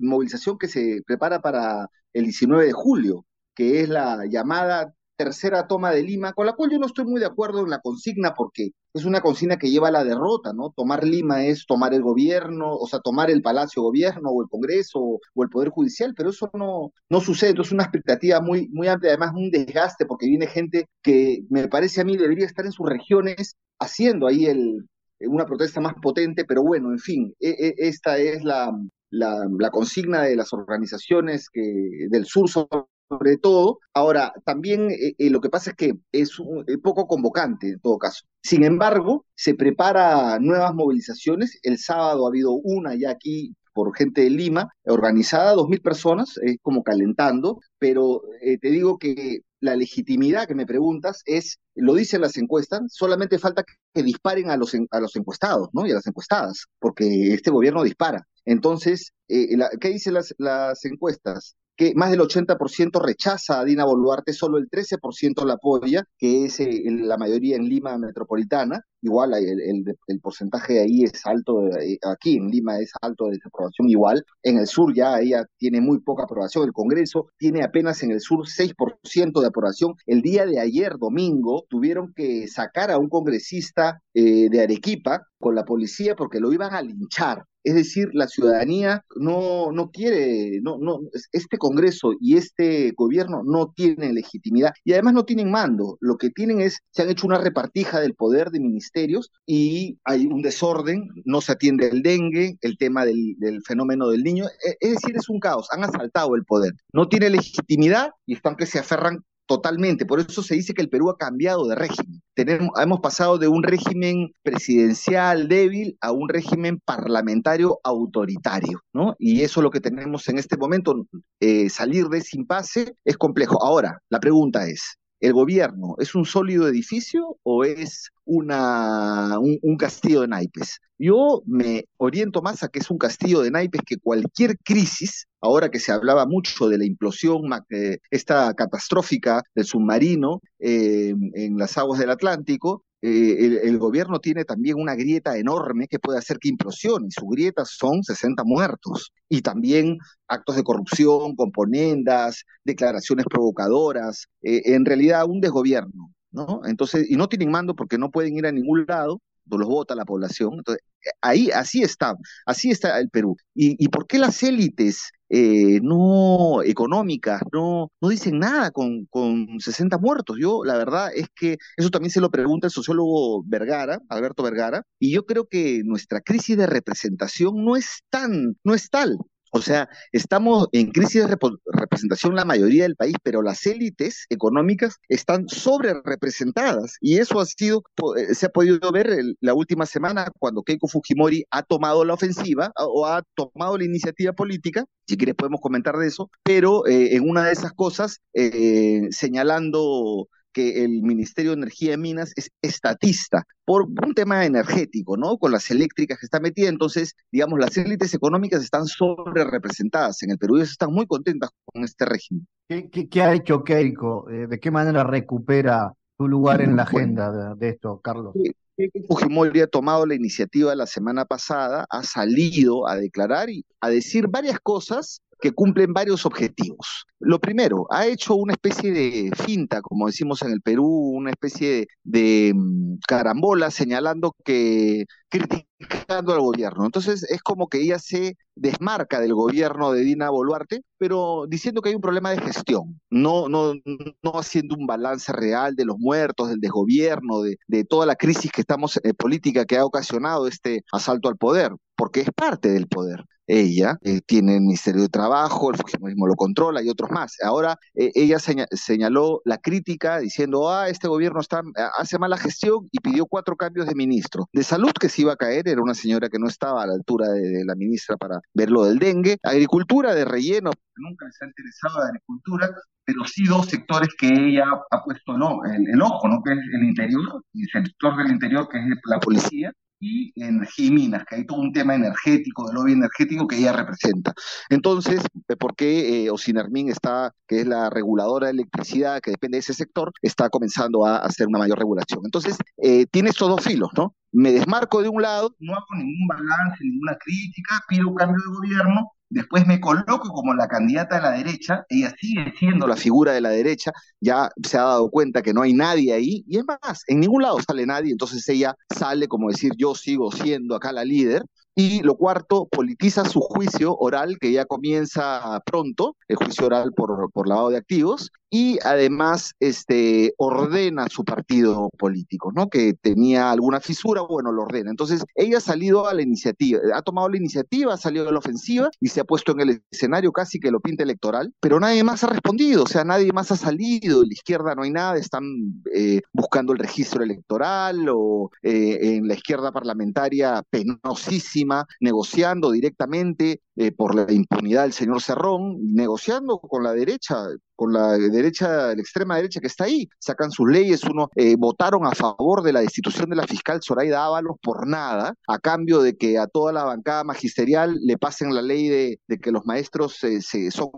movilización que se prepara para el 19 de julio, que es la llamada tercera toma de Lima, con la cual yo no estoy muy de acuerdo en la consigna porque es una consigna que lleva a la derrota, ¿no? Tomar Lima es tomar el gobierno, o sea, tomar el Palacio Gobierno o el Congreso o, el Poder Judicial, pero eso no, no sucede, entonces es una expectativa muy, muy amplia, además un desgaste porque viene gente que me parece a mí debería estar en sus regiones haciendo ahí el, una protesta más potente, pero bueno, en fin, e, e, esta es la, la, la, consigna de las organizaciones que, del sur todo. Ahora, también eh, eh, lo que pasa es que es eh, poco convocante en todo caso. Sin embargo, se prepara nuevas movilizaciones. El sábado ha habido una ya aquí por gente de Lima, organizada, dos mil personas, es como calentando, pero te digo que la legitimidad que me preguntas es, lo dicen las encuestas, solamente falta que disparen a los, a los encuestados, ¿no? Y a las encuestadas, porque este gobierno dispara. Entonces, ¿qué dicen las, las encuestas? Que más del 80% rechaza a Dina Boluarte, solo el 13% la apoya, que es eh, la mayoría en Lima metropolitana. Igual el, el, porcentaje ahí es alto, eh, aquí en Lima es alto de desaprobación igual. En el sur ya ella tiene muy poca aprobación. El Congreso tiene apenas en el sur 6% de aprobación. El día de ayer, domingo, tuvieron que sacar a un congresista eh, de Arequipa con la policía porque lo iban a linchar es decir, la ciudadanía no, no quiere, no, no, este Congreso y este gobierno no tienen legitimidad y además no tienen mando. Lo que tienen es, se han hecho una repartija del poder de ministerios y hay un desorden, no se atiende el dengue, el tema del, del fenómeno del niño. E, es decir, es un caos, han asaltado el poder. No tiene legitimidad y están que se aferran totalmente. Por eso se dice que el Perú ha cambiado de régimen. Hemos pasado de un régimen presidencial débil a un régimen parlamentario autoritario, ¿no? Y eso es lo que tenemos en este momento. Eh, salir de ese impasse es complejo. Ahora, la pregunta es, ¿el gobierno es un sólido edificio o es una, un, castillo de naipes. Yo me oriento más a que es un castillo de naipes que cualquier crisis, ahora que se hablaba mucho de la implosión eh, esta catastrófica del submarino eh, en las aguas del Atlántico, eh, el, gobierno tiene también una grieta enorme que puede hacer que implosione, y su grieta son 60 muertos, y también actos de corrupción, componendas, declaraciones provocadoras, en realidad un desgobierno. ¿no? Entonces, y no tienen mando porque no pueden ir a ningún lado, los vota la población. Entonces, ahí, así está, así está el Perú. ¿Y, y por qué las élites eh, no económicas no, no dicen nada con, con 60 muertos? Yo, la verdad es que eso también se lo pregunta el sociólogo Vergara, Alberto Vergara, y yo creo que nuestra crisis de representación no es tan, no es tal O sea, estamos en crisis de representación la mayoría del país, pero las élites económicas están sobre representadas y eso ha sido, eh, se ha podido ver la última semana cuando Keiko Fujimori ha tomado la ofensiva o ha tomado la iniciativa política, si quieres podemos comentar de eso, pero eh, en una de esas cosas eh, señalando que el Ministerio de Energía y Minas es estatista por un tema energético, ¿no? Con las eléctricas que está metida, entonces, digamos, las élites económicas están sobre representadas en el Perú y están muy contentas con este régimen. ¿Qué, ha hecho Keiko? Eh, ¿De qué manera recupera su lugar en la agenda de, esto, Carlos? Fujimori ha tomado la iniciativa la semana pasada, ha salido a declarar y a decir varias cosas que cumplen varios objetivos. Lo primero, ha hecho una especie de finta, como decimos en el Perú, una especie de, mm, carambola señalando que criticando al gobierno. Entonces es como que ella se desmarca del gobierno de Dina Boluarte, pero diciendo que hay un problema de gestión, no, no, no haciendo un balance real de los muertos, del desgobierno, de, toda la crisis que estamos eh, política que ha ocasionado este asalto al poder, porque es parte del poder ella, eh, tiene el Ministerio de Trabajo, el Fujimorismo lo controla y otros más. Ahora eh, ella señaló la crítica diciendo, ah, este gobierno está, hace mala gestión y pidió cuatro cambios de ministro. De salud que se iba a caer, era una señora que no estaba a la altura de, la ministra para ver lo del dengue. Agricultura de relleno, nunca se ha interesado la agricultura, pero sí dos sectores que ella ha puesto no, el, ojo, ¿no? que es el interior, y el sector del interior que es la policía, y energía y minas, que hay todo un tema energético, de lobby energético que ella representa. Entonces, eh, ¿por qué eh, Osinermin está, que es la reguladora de electricidad que depende de ese sector, está comenzando a hacer una mayor regulación? Entonces, eh, tiene estos dos filos, ¿no? Me desmarco de un lado, no hago ningún balance, ninguna crítica, pido un cambio de gobierno, Después me coloco como la candidata de la derecha, ella sigue siendo la figura de la derecha, ya se ha dado cuenta que no hay nadie ahí, y es más, en ningún lado sale nadie, entonces ella sale como decir yo sigo siendo acá la líder, y lo cuarto, politiza su juicio oral, que ya comienza pronto, el juicio oral por, por lavado de activos, y además este, ordena su partido político, ¿no? Que tenía alguna fisura, bueno, lo ordena. Entonces, ella ha salido a la iniciativa, ha tomado la iniciativa, ha salido a la ofensiva y se ha puesto en el escenario casi que lo pinta electoral, pero nadie más ha respondido, o sea, nadie más ha salido, de la izquierda no hay nada, están eh, buscando el registro electoral o eh, en la izquierda parlamentaria penosísima, negociando directamente eh, por la impunidad del señor Cerrón, negociando con la derecha, con la derecha, la extrema derecha que está ahí, sacan sus leyes, uno eh, votaron a favor de la destitución de la fiscal Zoraida Ábalos por nada, a cambio de que a toda la bancada magisterial le pasen la ley de, que los maestros se son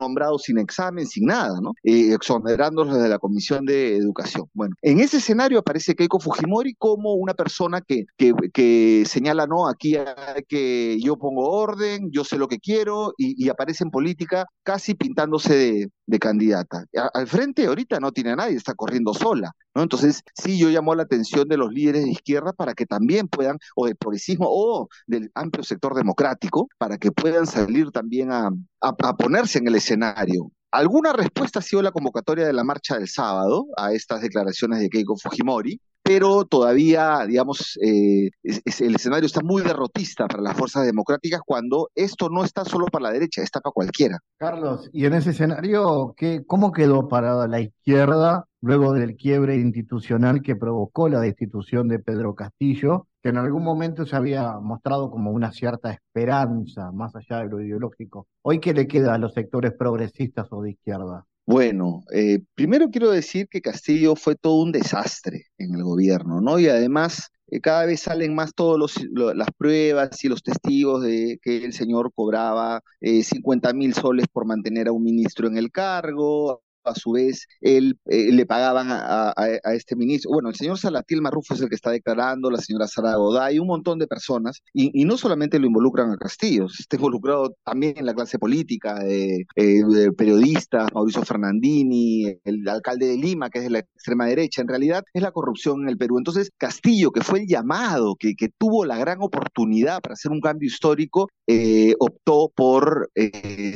nombrados sin examen, sin nada, ¿no? Eh, exonerándolos de la Comisión de Educación. Bueno, en ese escenario aparece Keiko Fujimori como una persona que, que, señala, no, aquí hay que yo pongo orden, yo sé lo que quiero, y, aparece en política casi pintándose de, de candidata. al frente ahorita no tiene a nadie, está corriendo sola. ¿no? Entonces, sí, yo llamo la atención de los líderes de izquierda para que también puedan, o del progresismo, o del amplio sector democrático, para que puedan salir también a, a ponerse en el escenario. ¿Alguna respuesta ha sido la convocatoria de la marcha del sábado a estas declaraciones de Keiko Fujimori? Pero todavía, digamos, eh, el escenario está muy derrotista para las fuerzas democráticas cuando esto no está solo para la derecha, está para cualquiera. Carlos, y en ese escenario, ¿qué, ¿cómo quedó parada la izquierda luego del quiebre institucional que provocó la destitución de Pedro Castillo, que en algún momento se había mostrado como una cierta esperanza más allá de lo ideológico? ¿Hoy qué le queda a los sectores progresistas o de izquierda? Bueno, eh, primero quiero decir que Castillo fue todo un desastre en el gobierno, ¿no? Y además eh, cada vez salen más todas las pruebas y los testigos de que el señor cobraba eh, 50 mil soles por mantener a un ministro en el cargo, a su vez él, eh, le pagaban a, este ministro. Bueno, el señor Salatiel Marrufo es el que está declarando, la señora Sara Goday, un montón de personas, y, no solamente lo involucran a Castillo, está involucrado también en la clase política, eh, eh periodistas, Mauricio Fernandini, el alcalde de Lima, que es de la extrema derecha, en realidad es la corrupción en el Perú. Entonces, Castillo, que fue el llamado, que, que tuvo la gran oportunidad para hacer un cambio histórico, eh, optó por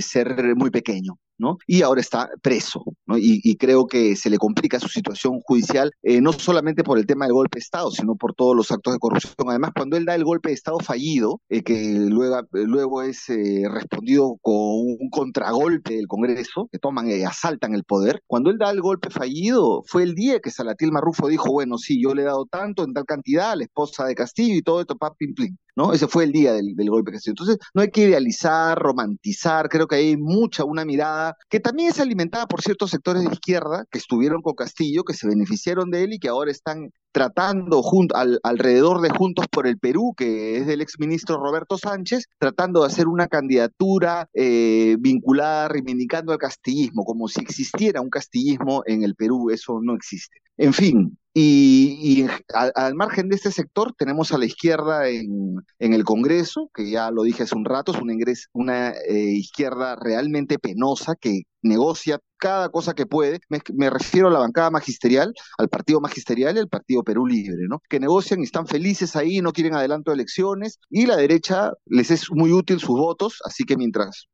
ser muy pequeño. ¿No? Y ahora está preso, ¿no? Y, creo que se le complica su situación judicial, eh, no solamente por el tema del golpe de Estado, sino por todos los actos de corrupción. Además, cuando él da el golpe de Estado fallido, eh, que luego, luego es eh, respondido con un contragolpe del Congreso, que toman y asaltan el poder, cuando él da el golpe fallido, fue el día que Salatil Marrufo dijo, bueno, sí, yo le he dado tanto en tal cantidad a la esposa de Castillo y todo esto, pim, pim. ¿No? Ese fue el día del, golpe de Castillo. Entonces, no hay que idealizar, romantizar, creo que hay mucha, una mirada que también es alimentada por ciertos sectores de izquierda que estuvieron con Castillo, que se beneficiaron de él y que ahora están tratando junto, alrededor de Juntos por el Perú, que es del exministro Roberto Sánchez, tratando de hacer una candidatura eh, vinculada, reivindicando el castillismo, como si existiera un castillismo en el Perú, eso no existe. En fin, y, al, margen de este sector tenemos a la izquierda en, el Congreso, que ya lo dije hace un rato, es una, una eh, izquierda realmente penosa que negocia cada cosa que puede. Me, refiero a la bancada magisterial, al partido magisterial y al partido Perú Libre, ¿no? Que negocian y están felices ahí, no quieren adelanto de elecciones y la derecha les es muy útil sus votos, así que mientras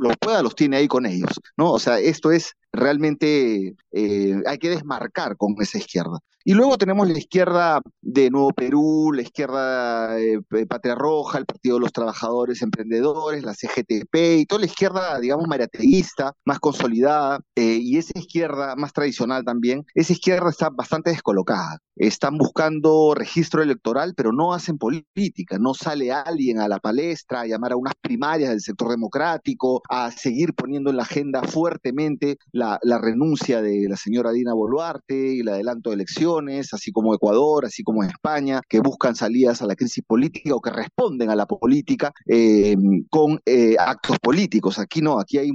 los pueda los tiene ahí con ellos, ¿no? O sea, esto es realmente eh, hay que desmarcar con esa izquierda. Y luego tenemos la izquierda de Nuevo Perú, la izquierda eh, Patria Roja, el Partido de los Trabajadores Emprendedores, la CGTP y toda la izquierda, digamos, mariateísta, más consolidada, eh, y esa izquierda más tradicional también, esa izquierda está bastante descolocada. Están buscando registro electoral, pero no hacen política. No sale alguien a la palestra a llamar a unas primarias del sector democrático, a seguir poniendo en la agenda fuertemente la, renuncia de la señora Dina Boluarte y el adelanto de elecciones, así como Ecuador, así como España, que buscan salidas a la crisis política o que responden a la política eh, con eh, actos políticos. Aquí no, aquí hay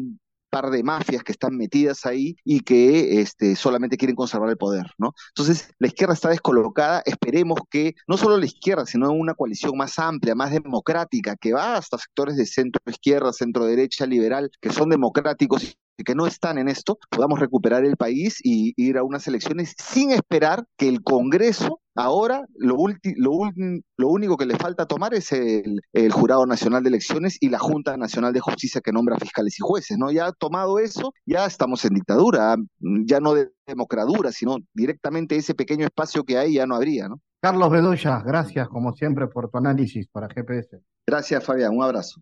par de mafias que están metidas ahí y que este, solamente quieren conservar el poder, ¿no? Entonces, la izquierda está descolocada, esperemos que no solo la izquierda, sino una coalición más amplia, más democrática, que va hasta sectores de centro izquierda, centro derecha, liberal, que son democráticos que no están en esto, podamos recuperar el país y ir a unas elecciones sin esperar que el Congreso Ahora lo, lo, único que le falta tomar es el, Jurado Nacional de Elecciones y la Junta Nacional de Justicia que nombra fiscales y jueces, ¿no? Ya tomado eso, ya estamos en dictadura, ya no de democratura, sino directamente ese pequeño espacio que hay ya no habría, ¿no? Carlos Bedoya, gracias como siempre por tu análisis para GPS. Gracias Fabián, un abrazo.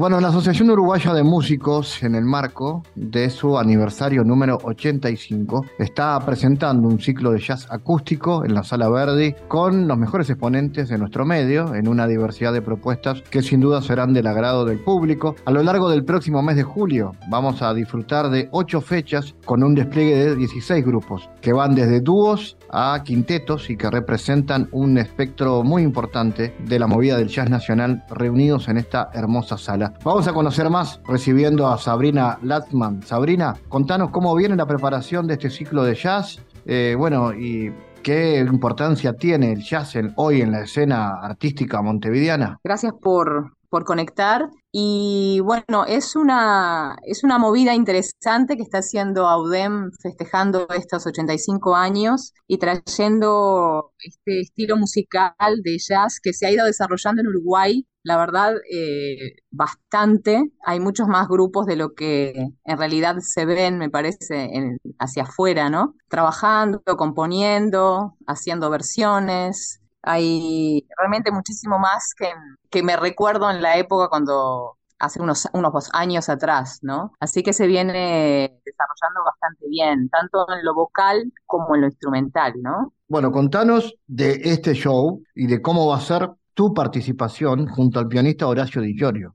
Bueno, la Asociación Uruguaya de Músicos, en el marco de su aniversario número 85, está presentando un ciclo de jazz acústico en la Sala Verdi con los mejores exponentes de nuestro medio en una diversidad de propuestas que sin duda serán del agrado del público. A lo largo del próximo mes de julio vamos a disfrutar de ocho fechas con un despliegue de 16 grupos que van desde dúos a quintetos y que representan un espectro muy importante de la movida del jazz nacional reunidos en esta hermosa sala. Vamos a conocer más recibiendo a Sabrina Latman. Sabrina, contanos cómo viene la preparación de este ciclo de jazz. Eh, bueno, y ¿Qué importancia tiene el jazz hoy en la escena artística montevideana? Gracias por, por conectar. Y bueno, es una, es una movida interesante que está haciendo Audem festejando estos 85 años y trayendo este estilo musical de jazz que se ha ido desarrollando en Uruguay, la verdad, eh, bastante. Hay muchos más grupos de lo que en realidad se ven, me parece, hacia afuera, ¿no? Trabajando, componiendo, haciendo versiones, hay realmente muchísimo más que, que me recuerdo en la época cuando hace unos, unos años atrás, ¿no? Así que se viene desarrollando bastante bien, tanto en lo vocal como en lo instrumental, ¿no? Bueno, contanos de este show y de cómo va a ser tu participación junto al pianista Horacio Di Giorgio.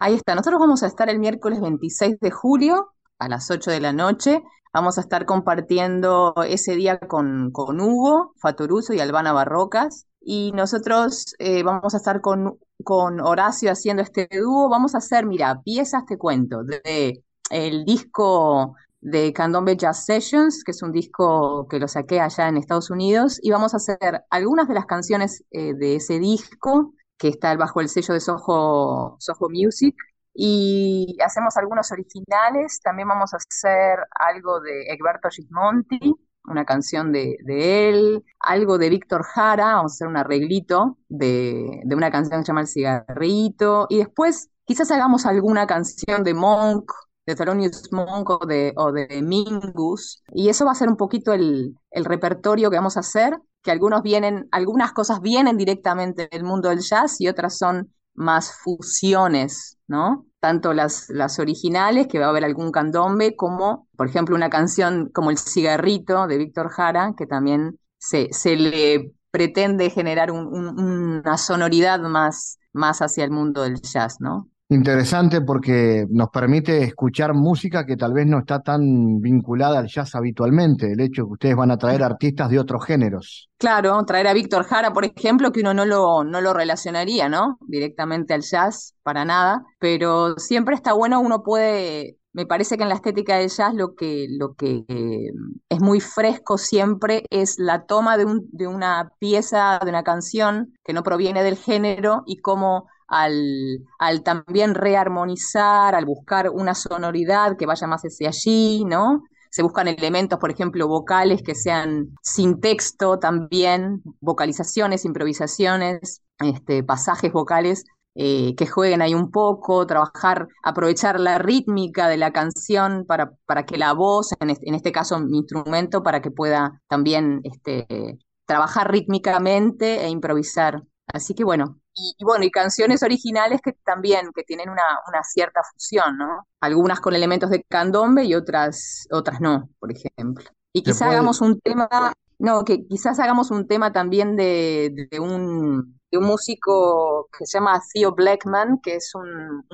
Ahí está, nosotros vamos a estar el miércoles 26 de julio a las 8 de la noche Vamos a estar compartiendo ese día con, con Hugo Fatoruso y Albana Barrocas. Y nosotros eh, vamos a estar con, con Horacio haciendo este dúo. Vamos a hacer, mira, piezas, te cuento, de el disco de Candombe Jazz Sessions, que es un disco que lo saqué allá en Estados Unidos, y vamos a hacer algunas de las canciones eh, de ese disco, que está bajo el sello de Soho, Soho Music, y hacemos algunos originales. También vamos a hacer algo de Egberto Gismonti, una canción de, él, algo de Víctor Jara, vamos a hacer un arreglito de, de una canción que se llama El Cigarrito, y después quizás hagamos alguna canción de Monk, de Thelonious Monk o de, Mingus, y eso va a ser un poquito el, el repertorio que vamos a hacer, que algunos vienen, algunas cosas vienen directamente del mundo del jazz y otras son más fusiones, ¿no? Tanto las, las originales, que va a haber algún candombe, como, por ejemplo, una canción como El cigarrito de Víctor Jara, que también se, se le pretende generar una sonoridad más, más hacia el mundo del jazz, ¿no? Interesante porque nos permite escuchar música que tal vez no está tan vinculada al jazz habitualmente, el hecho de que ustedes van a traer artistas de otros géneros. Claro, traer a Víctor Jara, por ejemplo, que uno no lo, no lo relacionaría, ¿no? Directamente al jazz, para nada, pero siempre está bueno, uno puede me parece que en la estética del jazz lo que, lo que eh, es muy fresco siempre es la toma de, un, de, una pieza, de una canción que no proviene del género y cómo al, al también rearmonizar, al buscar una sonoridad que vaya más hacia allí, ¿no? Se buscan elementos, por ejemplo, vocales que sean sin texto también, vocalizaciones, improvisaciones, este, pasajes vocales eh, que jueguen ahí un poco, trabajar, aprovechar la rítmica de la canción para, para que la voz, en este, en este, caso mi instrumento, para que pueda también este, trabajar rítmicamente e improvisar. Así que bueno, y, bueno, y canciones originales que también, que tienen una, una, cierta fusión, ¿no? Algunas con elementos de candombe y otras, otras no, por ejemplo. Y quizás hagamos un tema, no, que quizás hagamos un tema también de, de un de un músico que se llama Theo Blackman, que es un,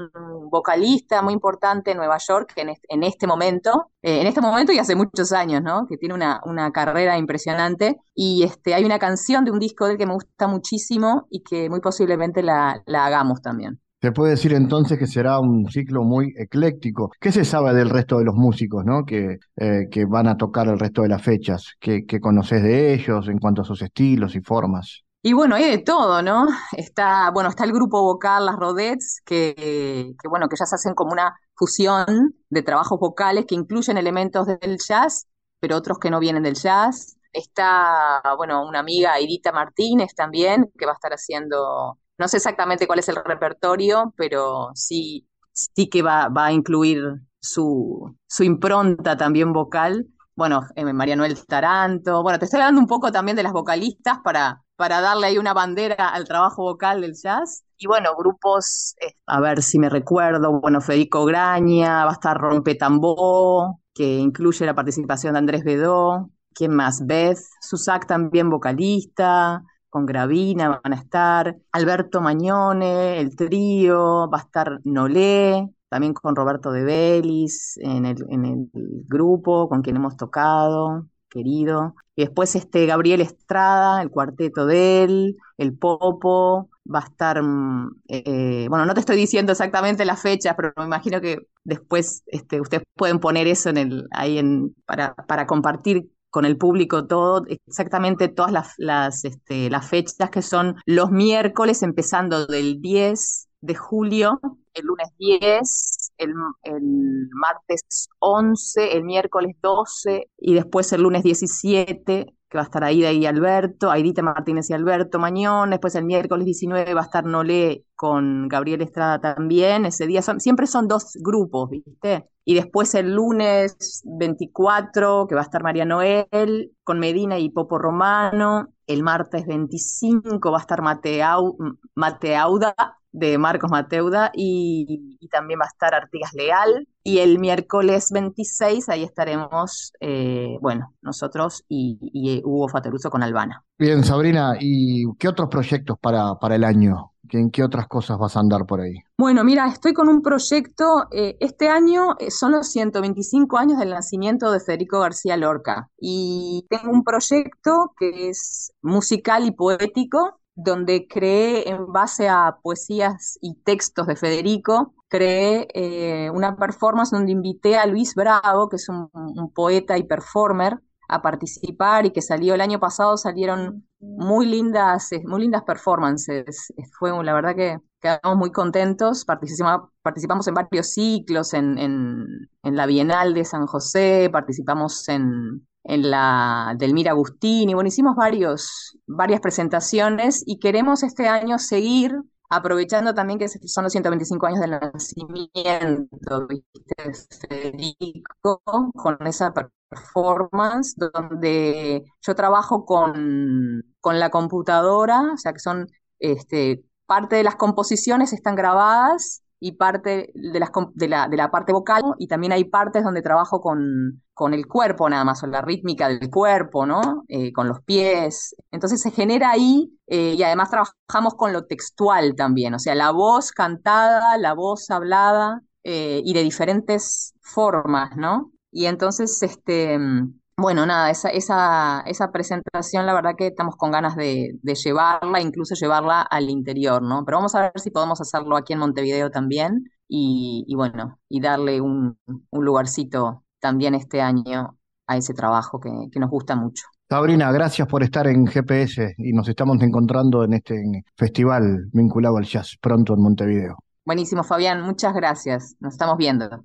vocalista muy importante en Nueva York en este, momento, eh, en este momento y hace muchos años, ¿no? Que tiene una, una, carrera impresionante. Y este, hay una canción de un disco de él que me gusta muchísimo y que muy posiblemente la, la hagamos también. Se puede decir entonces que será un ciclo muy ecléctico. ¿Qué se sabe del resto de los músicos ¿no? que, eh, que van a tocar el resto de las fechas? ¿Qué, ¿Qué conoces de ellos en cuanto a sus estilos y formas? Y bueno, hay de todo, ¿no? Está, bueno, está el grupo vocal, las Rodets, que, que, bueno, que ya se hacen como una fusión de trabajos vocales que incluyen elementos del jazz, pero otros que no vienen del jazz. Está, bueno, una amiga, Irita Martínez también, que va a estar haciendo, no sé exactamente cuál es el repertorio, pero sí, sí que va, va a incluir su, su impronta también vocal. Bueno, eh, María Noel Taranto. Bueno, te estoy hablando un poco también de las vocalistas para, para darle ahí una bandera al trabajo vocal del jazz. Y bueno, grupos, eh, a ver si me recuerdo, bueno, Federico Graña, va a estar Rompetambó, que incluye la participación de Andrés Bedó. ¿Quién más? Beth, Susac también vocalista, con Gravina van a estar, Alberto Mañone, el trío, va a estar Nolé, también con Roberto de Belis en el, en el grupo con quien hemos tocado querido. Y después este Gabriel Estrada, el cuarteto de él, el Popo, va a estar, mm, eh, bueno, no te estoy diciendo exactamente las fechas, pero me imagino que después este, ustedes pueden poner eso en el, ahí en, para, para compartir con el público todo, exactamente todas las, las, este, las fechas que son los miércoles, empezando del 10 de julio, el lunes 10, el, el, martes 11, el miércoles 12 y después el lunes 17, que va a estar Aida y Alberto, Aidita Martínez y Alberto Mañón, después el miércoles 19 va a estar Nolé con Gabriel Estrada también, ese día son, siempre son dos grupos, ¿viste? Y después el lunes 24, que va a estar María Noel, con Medina y Popo Romano. El martes 25 va a estar Mateau, Mateauda de Marcos Mateuda y, también va a estar Artigas Leal. Y el miércoles 26 ahí estaremos, eh, bueno, nosotros y, Hugo Fatoruso con Albana. Bien, Sabrina, ¿y qué otros proyectos para, para el año? ¿En qué otras cosas vas a andar por ahí? Bueno, mira, estoy con un proyecto, eh, este año eh, son los 125 años del nacimiento de Federico García Lorca y tengo un proyecto que es musical y poético donde creé en base a poesías y textos de Federico, creé eh, una performance donde invité a Luis Bravo, que es un, poeta y performer, a participar y que salió el año pasado, salieron muy lindas, eh, muy lindas performances. Fue la verdad que, quedamos muy contentos, participamos, participamos en varios ciclos, en, en, la Bienal de San José, participamos en, en la del Mir Agustini, bueno, hicimos varios, varias presentaciones y queremos este año seguir aprovechando también que son los 125 años del nacimiento, ¿viste? Federico, con esa performance, donde yo trabajo con, con la computadora, o sea que son este, parte de las composiciones están grabadas y parte de, la, de la parte vocal, y también hay partes donde trabajo con, con el cuerpo nada más, o la rítmica del cuerpo, ¿no? Eh, con los pies. Entonces se genera ahí, eh, y además trabajamos con lo textual también, o sea, la voz cantada, la voz hablada, eh, y de diferentes formas, ¿no? Y entonces, este, bueno, nada, esa, esa, esa presentación, la verdad que estamos con ganas de, llevarla, incluso llevarla al interior, ¿no? Pero vamos a ver si podemos hacerlo aquí en Montevideo también y, bueno, y darle un, lugarcito también este año a ese trabajo que, nos gusta mucho. Sabrina, gracias por estar en GPS y nos estamos encontrando en este festival vinculado al jazz pronto en Montevideo. Buenísimo, Fabián, muchas gracias. Nos estamos viendo.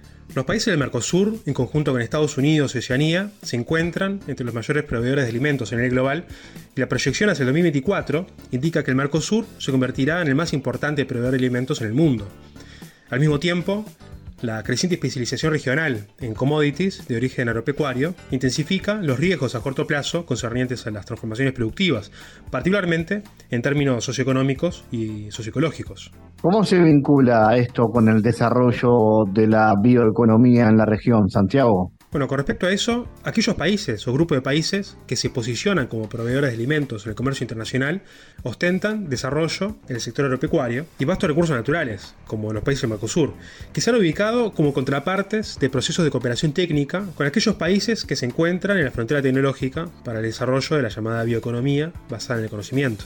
Los países del Mercosur, en conjunto con Estados Unidos y Oceanía, se encuentran entre los mayores proveedores de alimentos a nivel global y la proyección hacia el 2024 indica que el Mercosur se convertirá en el más importante proveedor de alimentos en el mundo. Al mismo tiempo, la creciente especialización regional en commodities de origen agropecuario intensifica los riesgos a corto plazo concernientes a las transformaciones productivas, particularmente en términos socioeconómicos y socioecológicos. ¿Cómo se vincula esto con el desarrollo de la bioeconomía en la región, Santiago? Bueno, con respecto a eso, aquellos países o grupos de países que se posicionan como proveedores de alimentos en el comercio internacional ostentan desarrollo en el sector agropecuario y vastos recursos naturales, como los países del Mercosur, que se han ubicado como contrapartes de procesos de cooperación técnica con aquellos países que se encuentran en la frontera tecnológica para el desarrollo de la llamada bioeconomía basada en el conocimiento.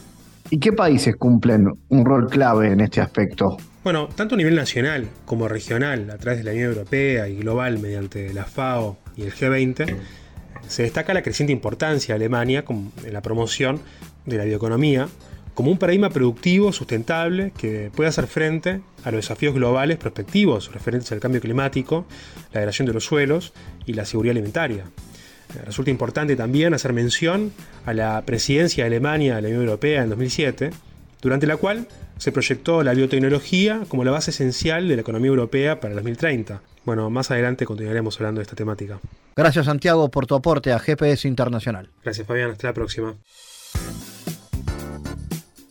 ¿Y qué países cumplen un rol clave en este aspecto? Bueno, tanto a nivel nacional como regional, a través de la Unión Europea y global mediante la FAO y el G20, se destaca la creciente importancia de Alemania en la promoción de la bioeconomía como un paradigma productivo sustentable que puede hacer frente a los desafíos globales prospectivos referentes al cambio climático, la degradación de los suelos y la seguridad alimentaria. Resulta importante también hacer mención a la presidencia de Alemania de la Unión Europea en 2007, durante la cual se proyectó la biotecnología como la base esencial de la economía europea para el 2030. Bueno, más adelante continuaremos hablando de esta temática. Gracias Santiago por tu aporte a GPS Internacional. Gracias Fabián, hasta la próxima.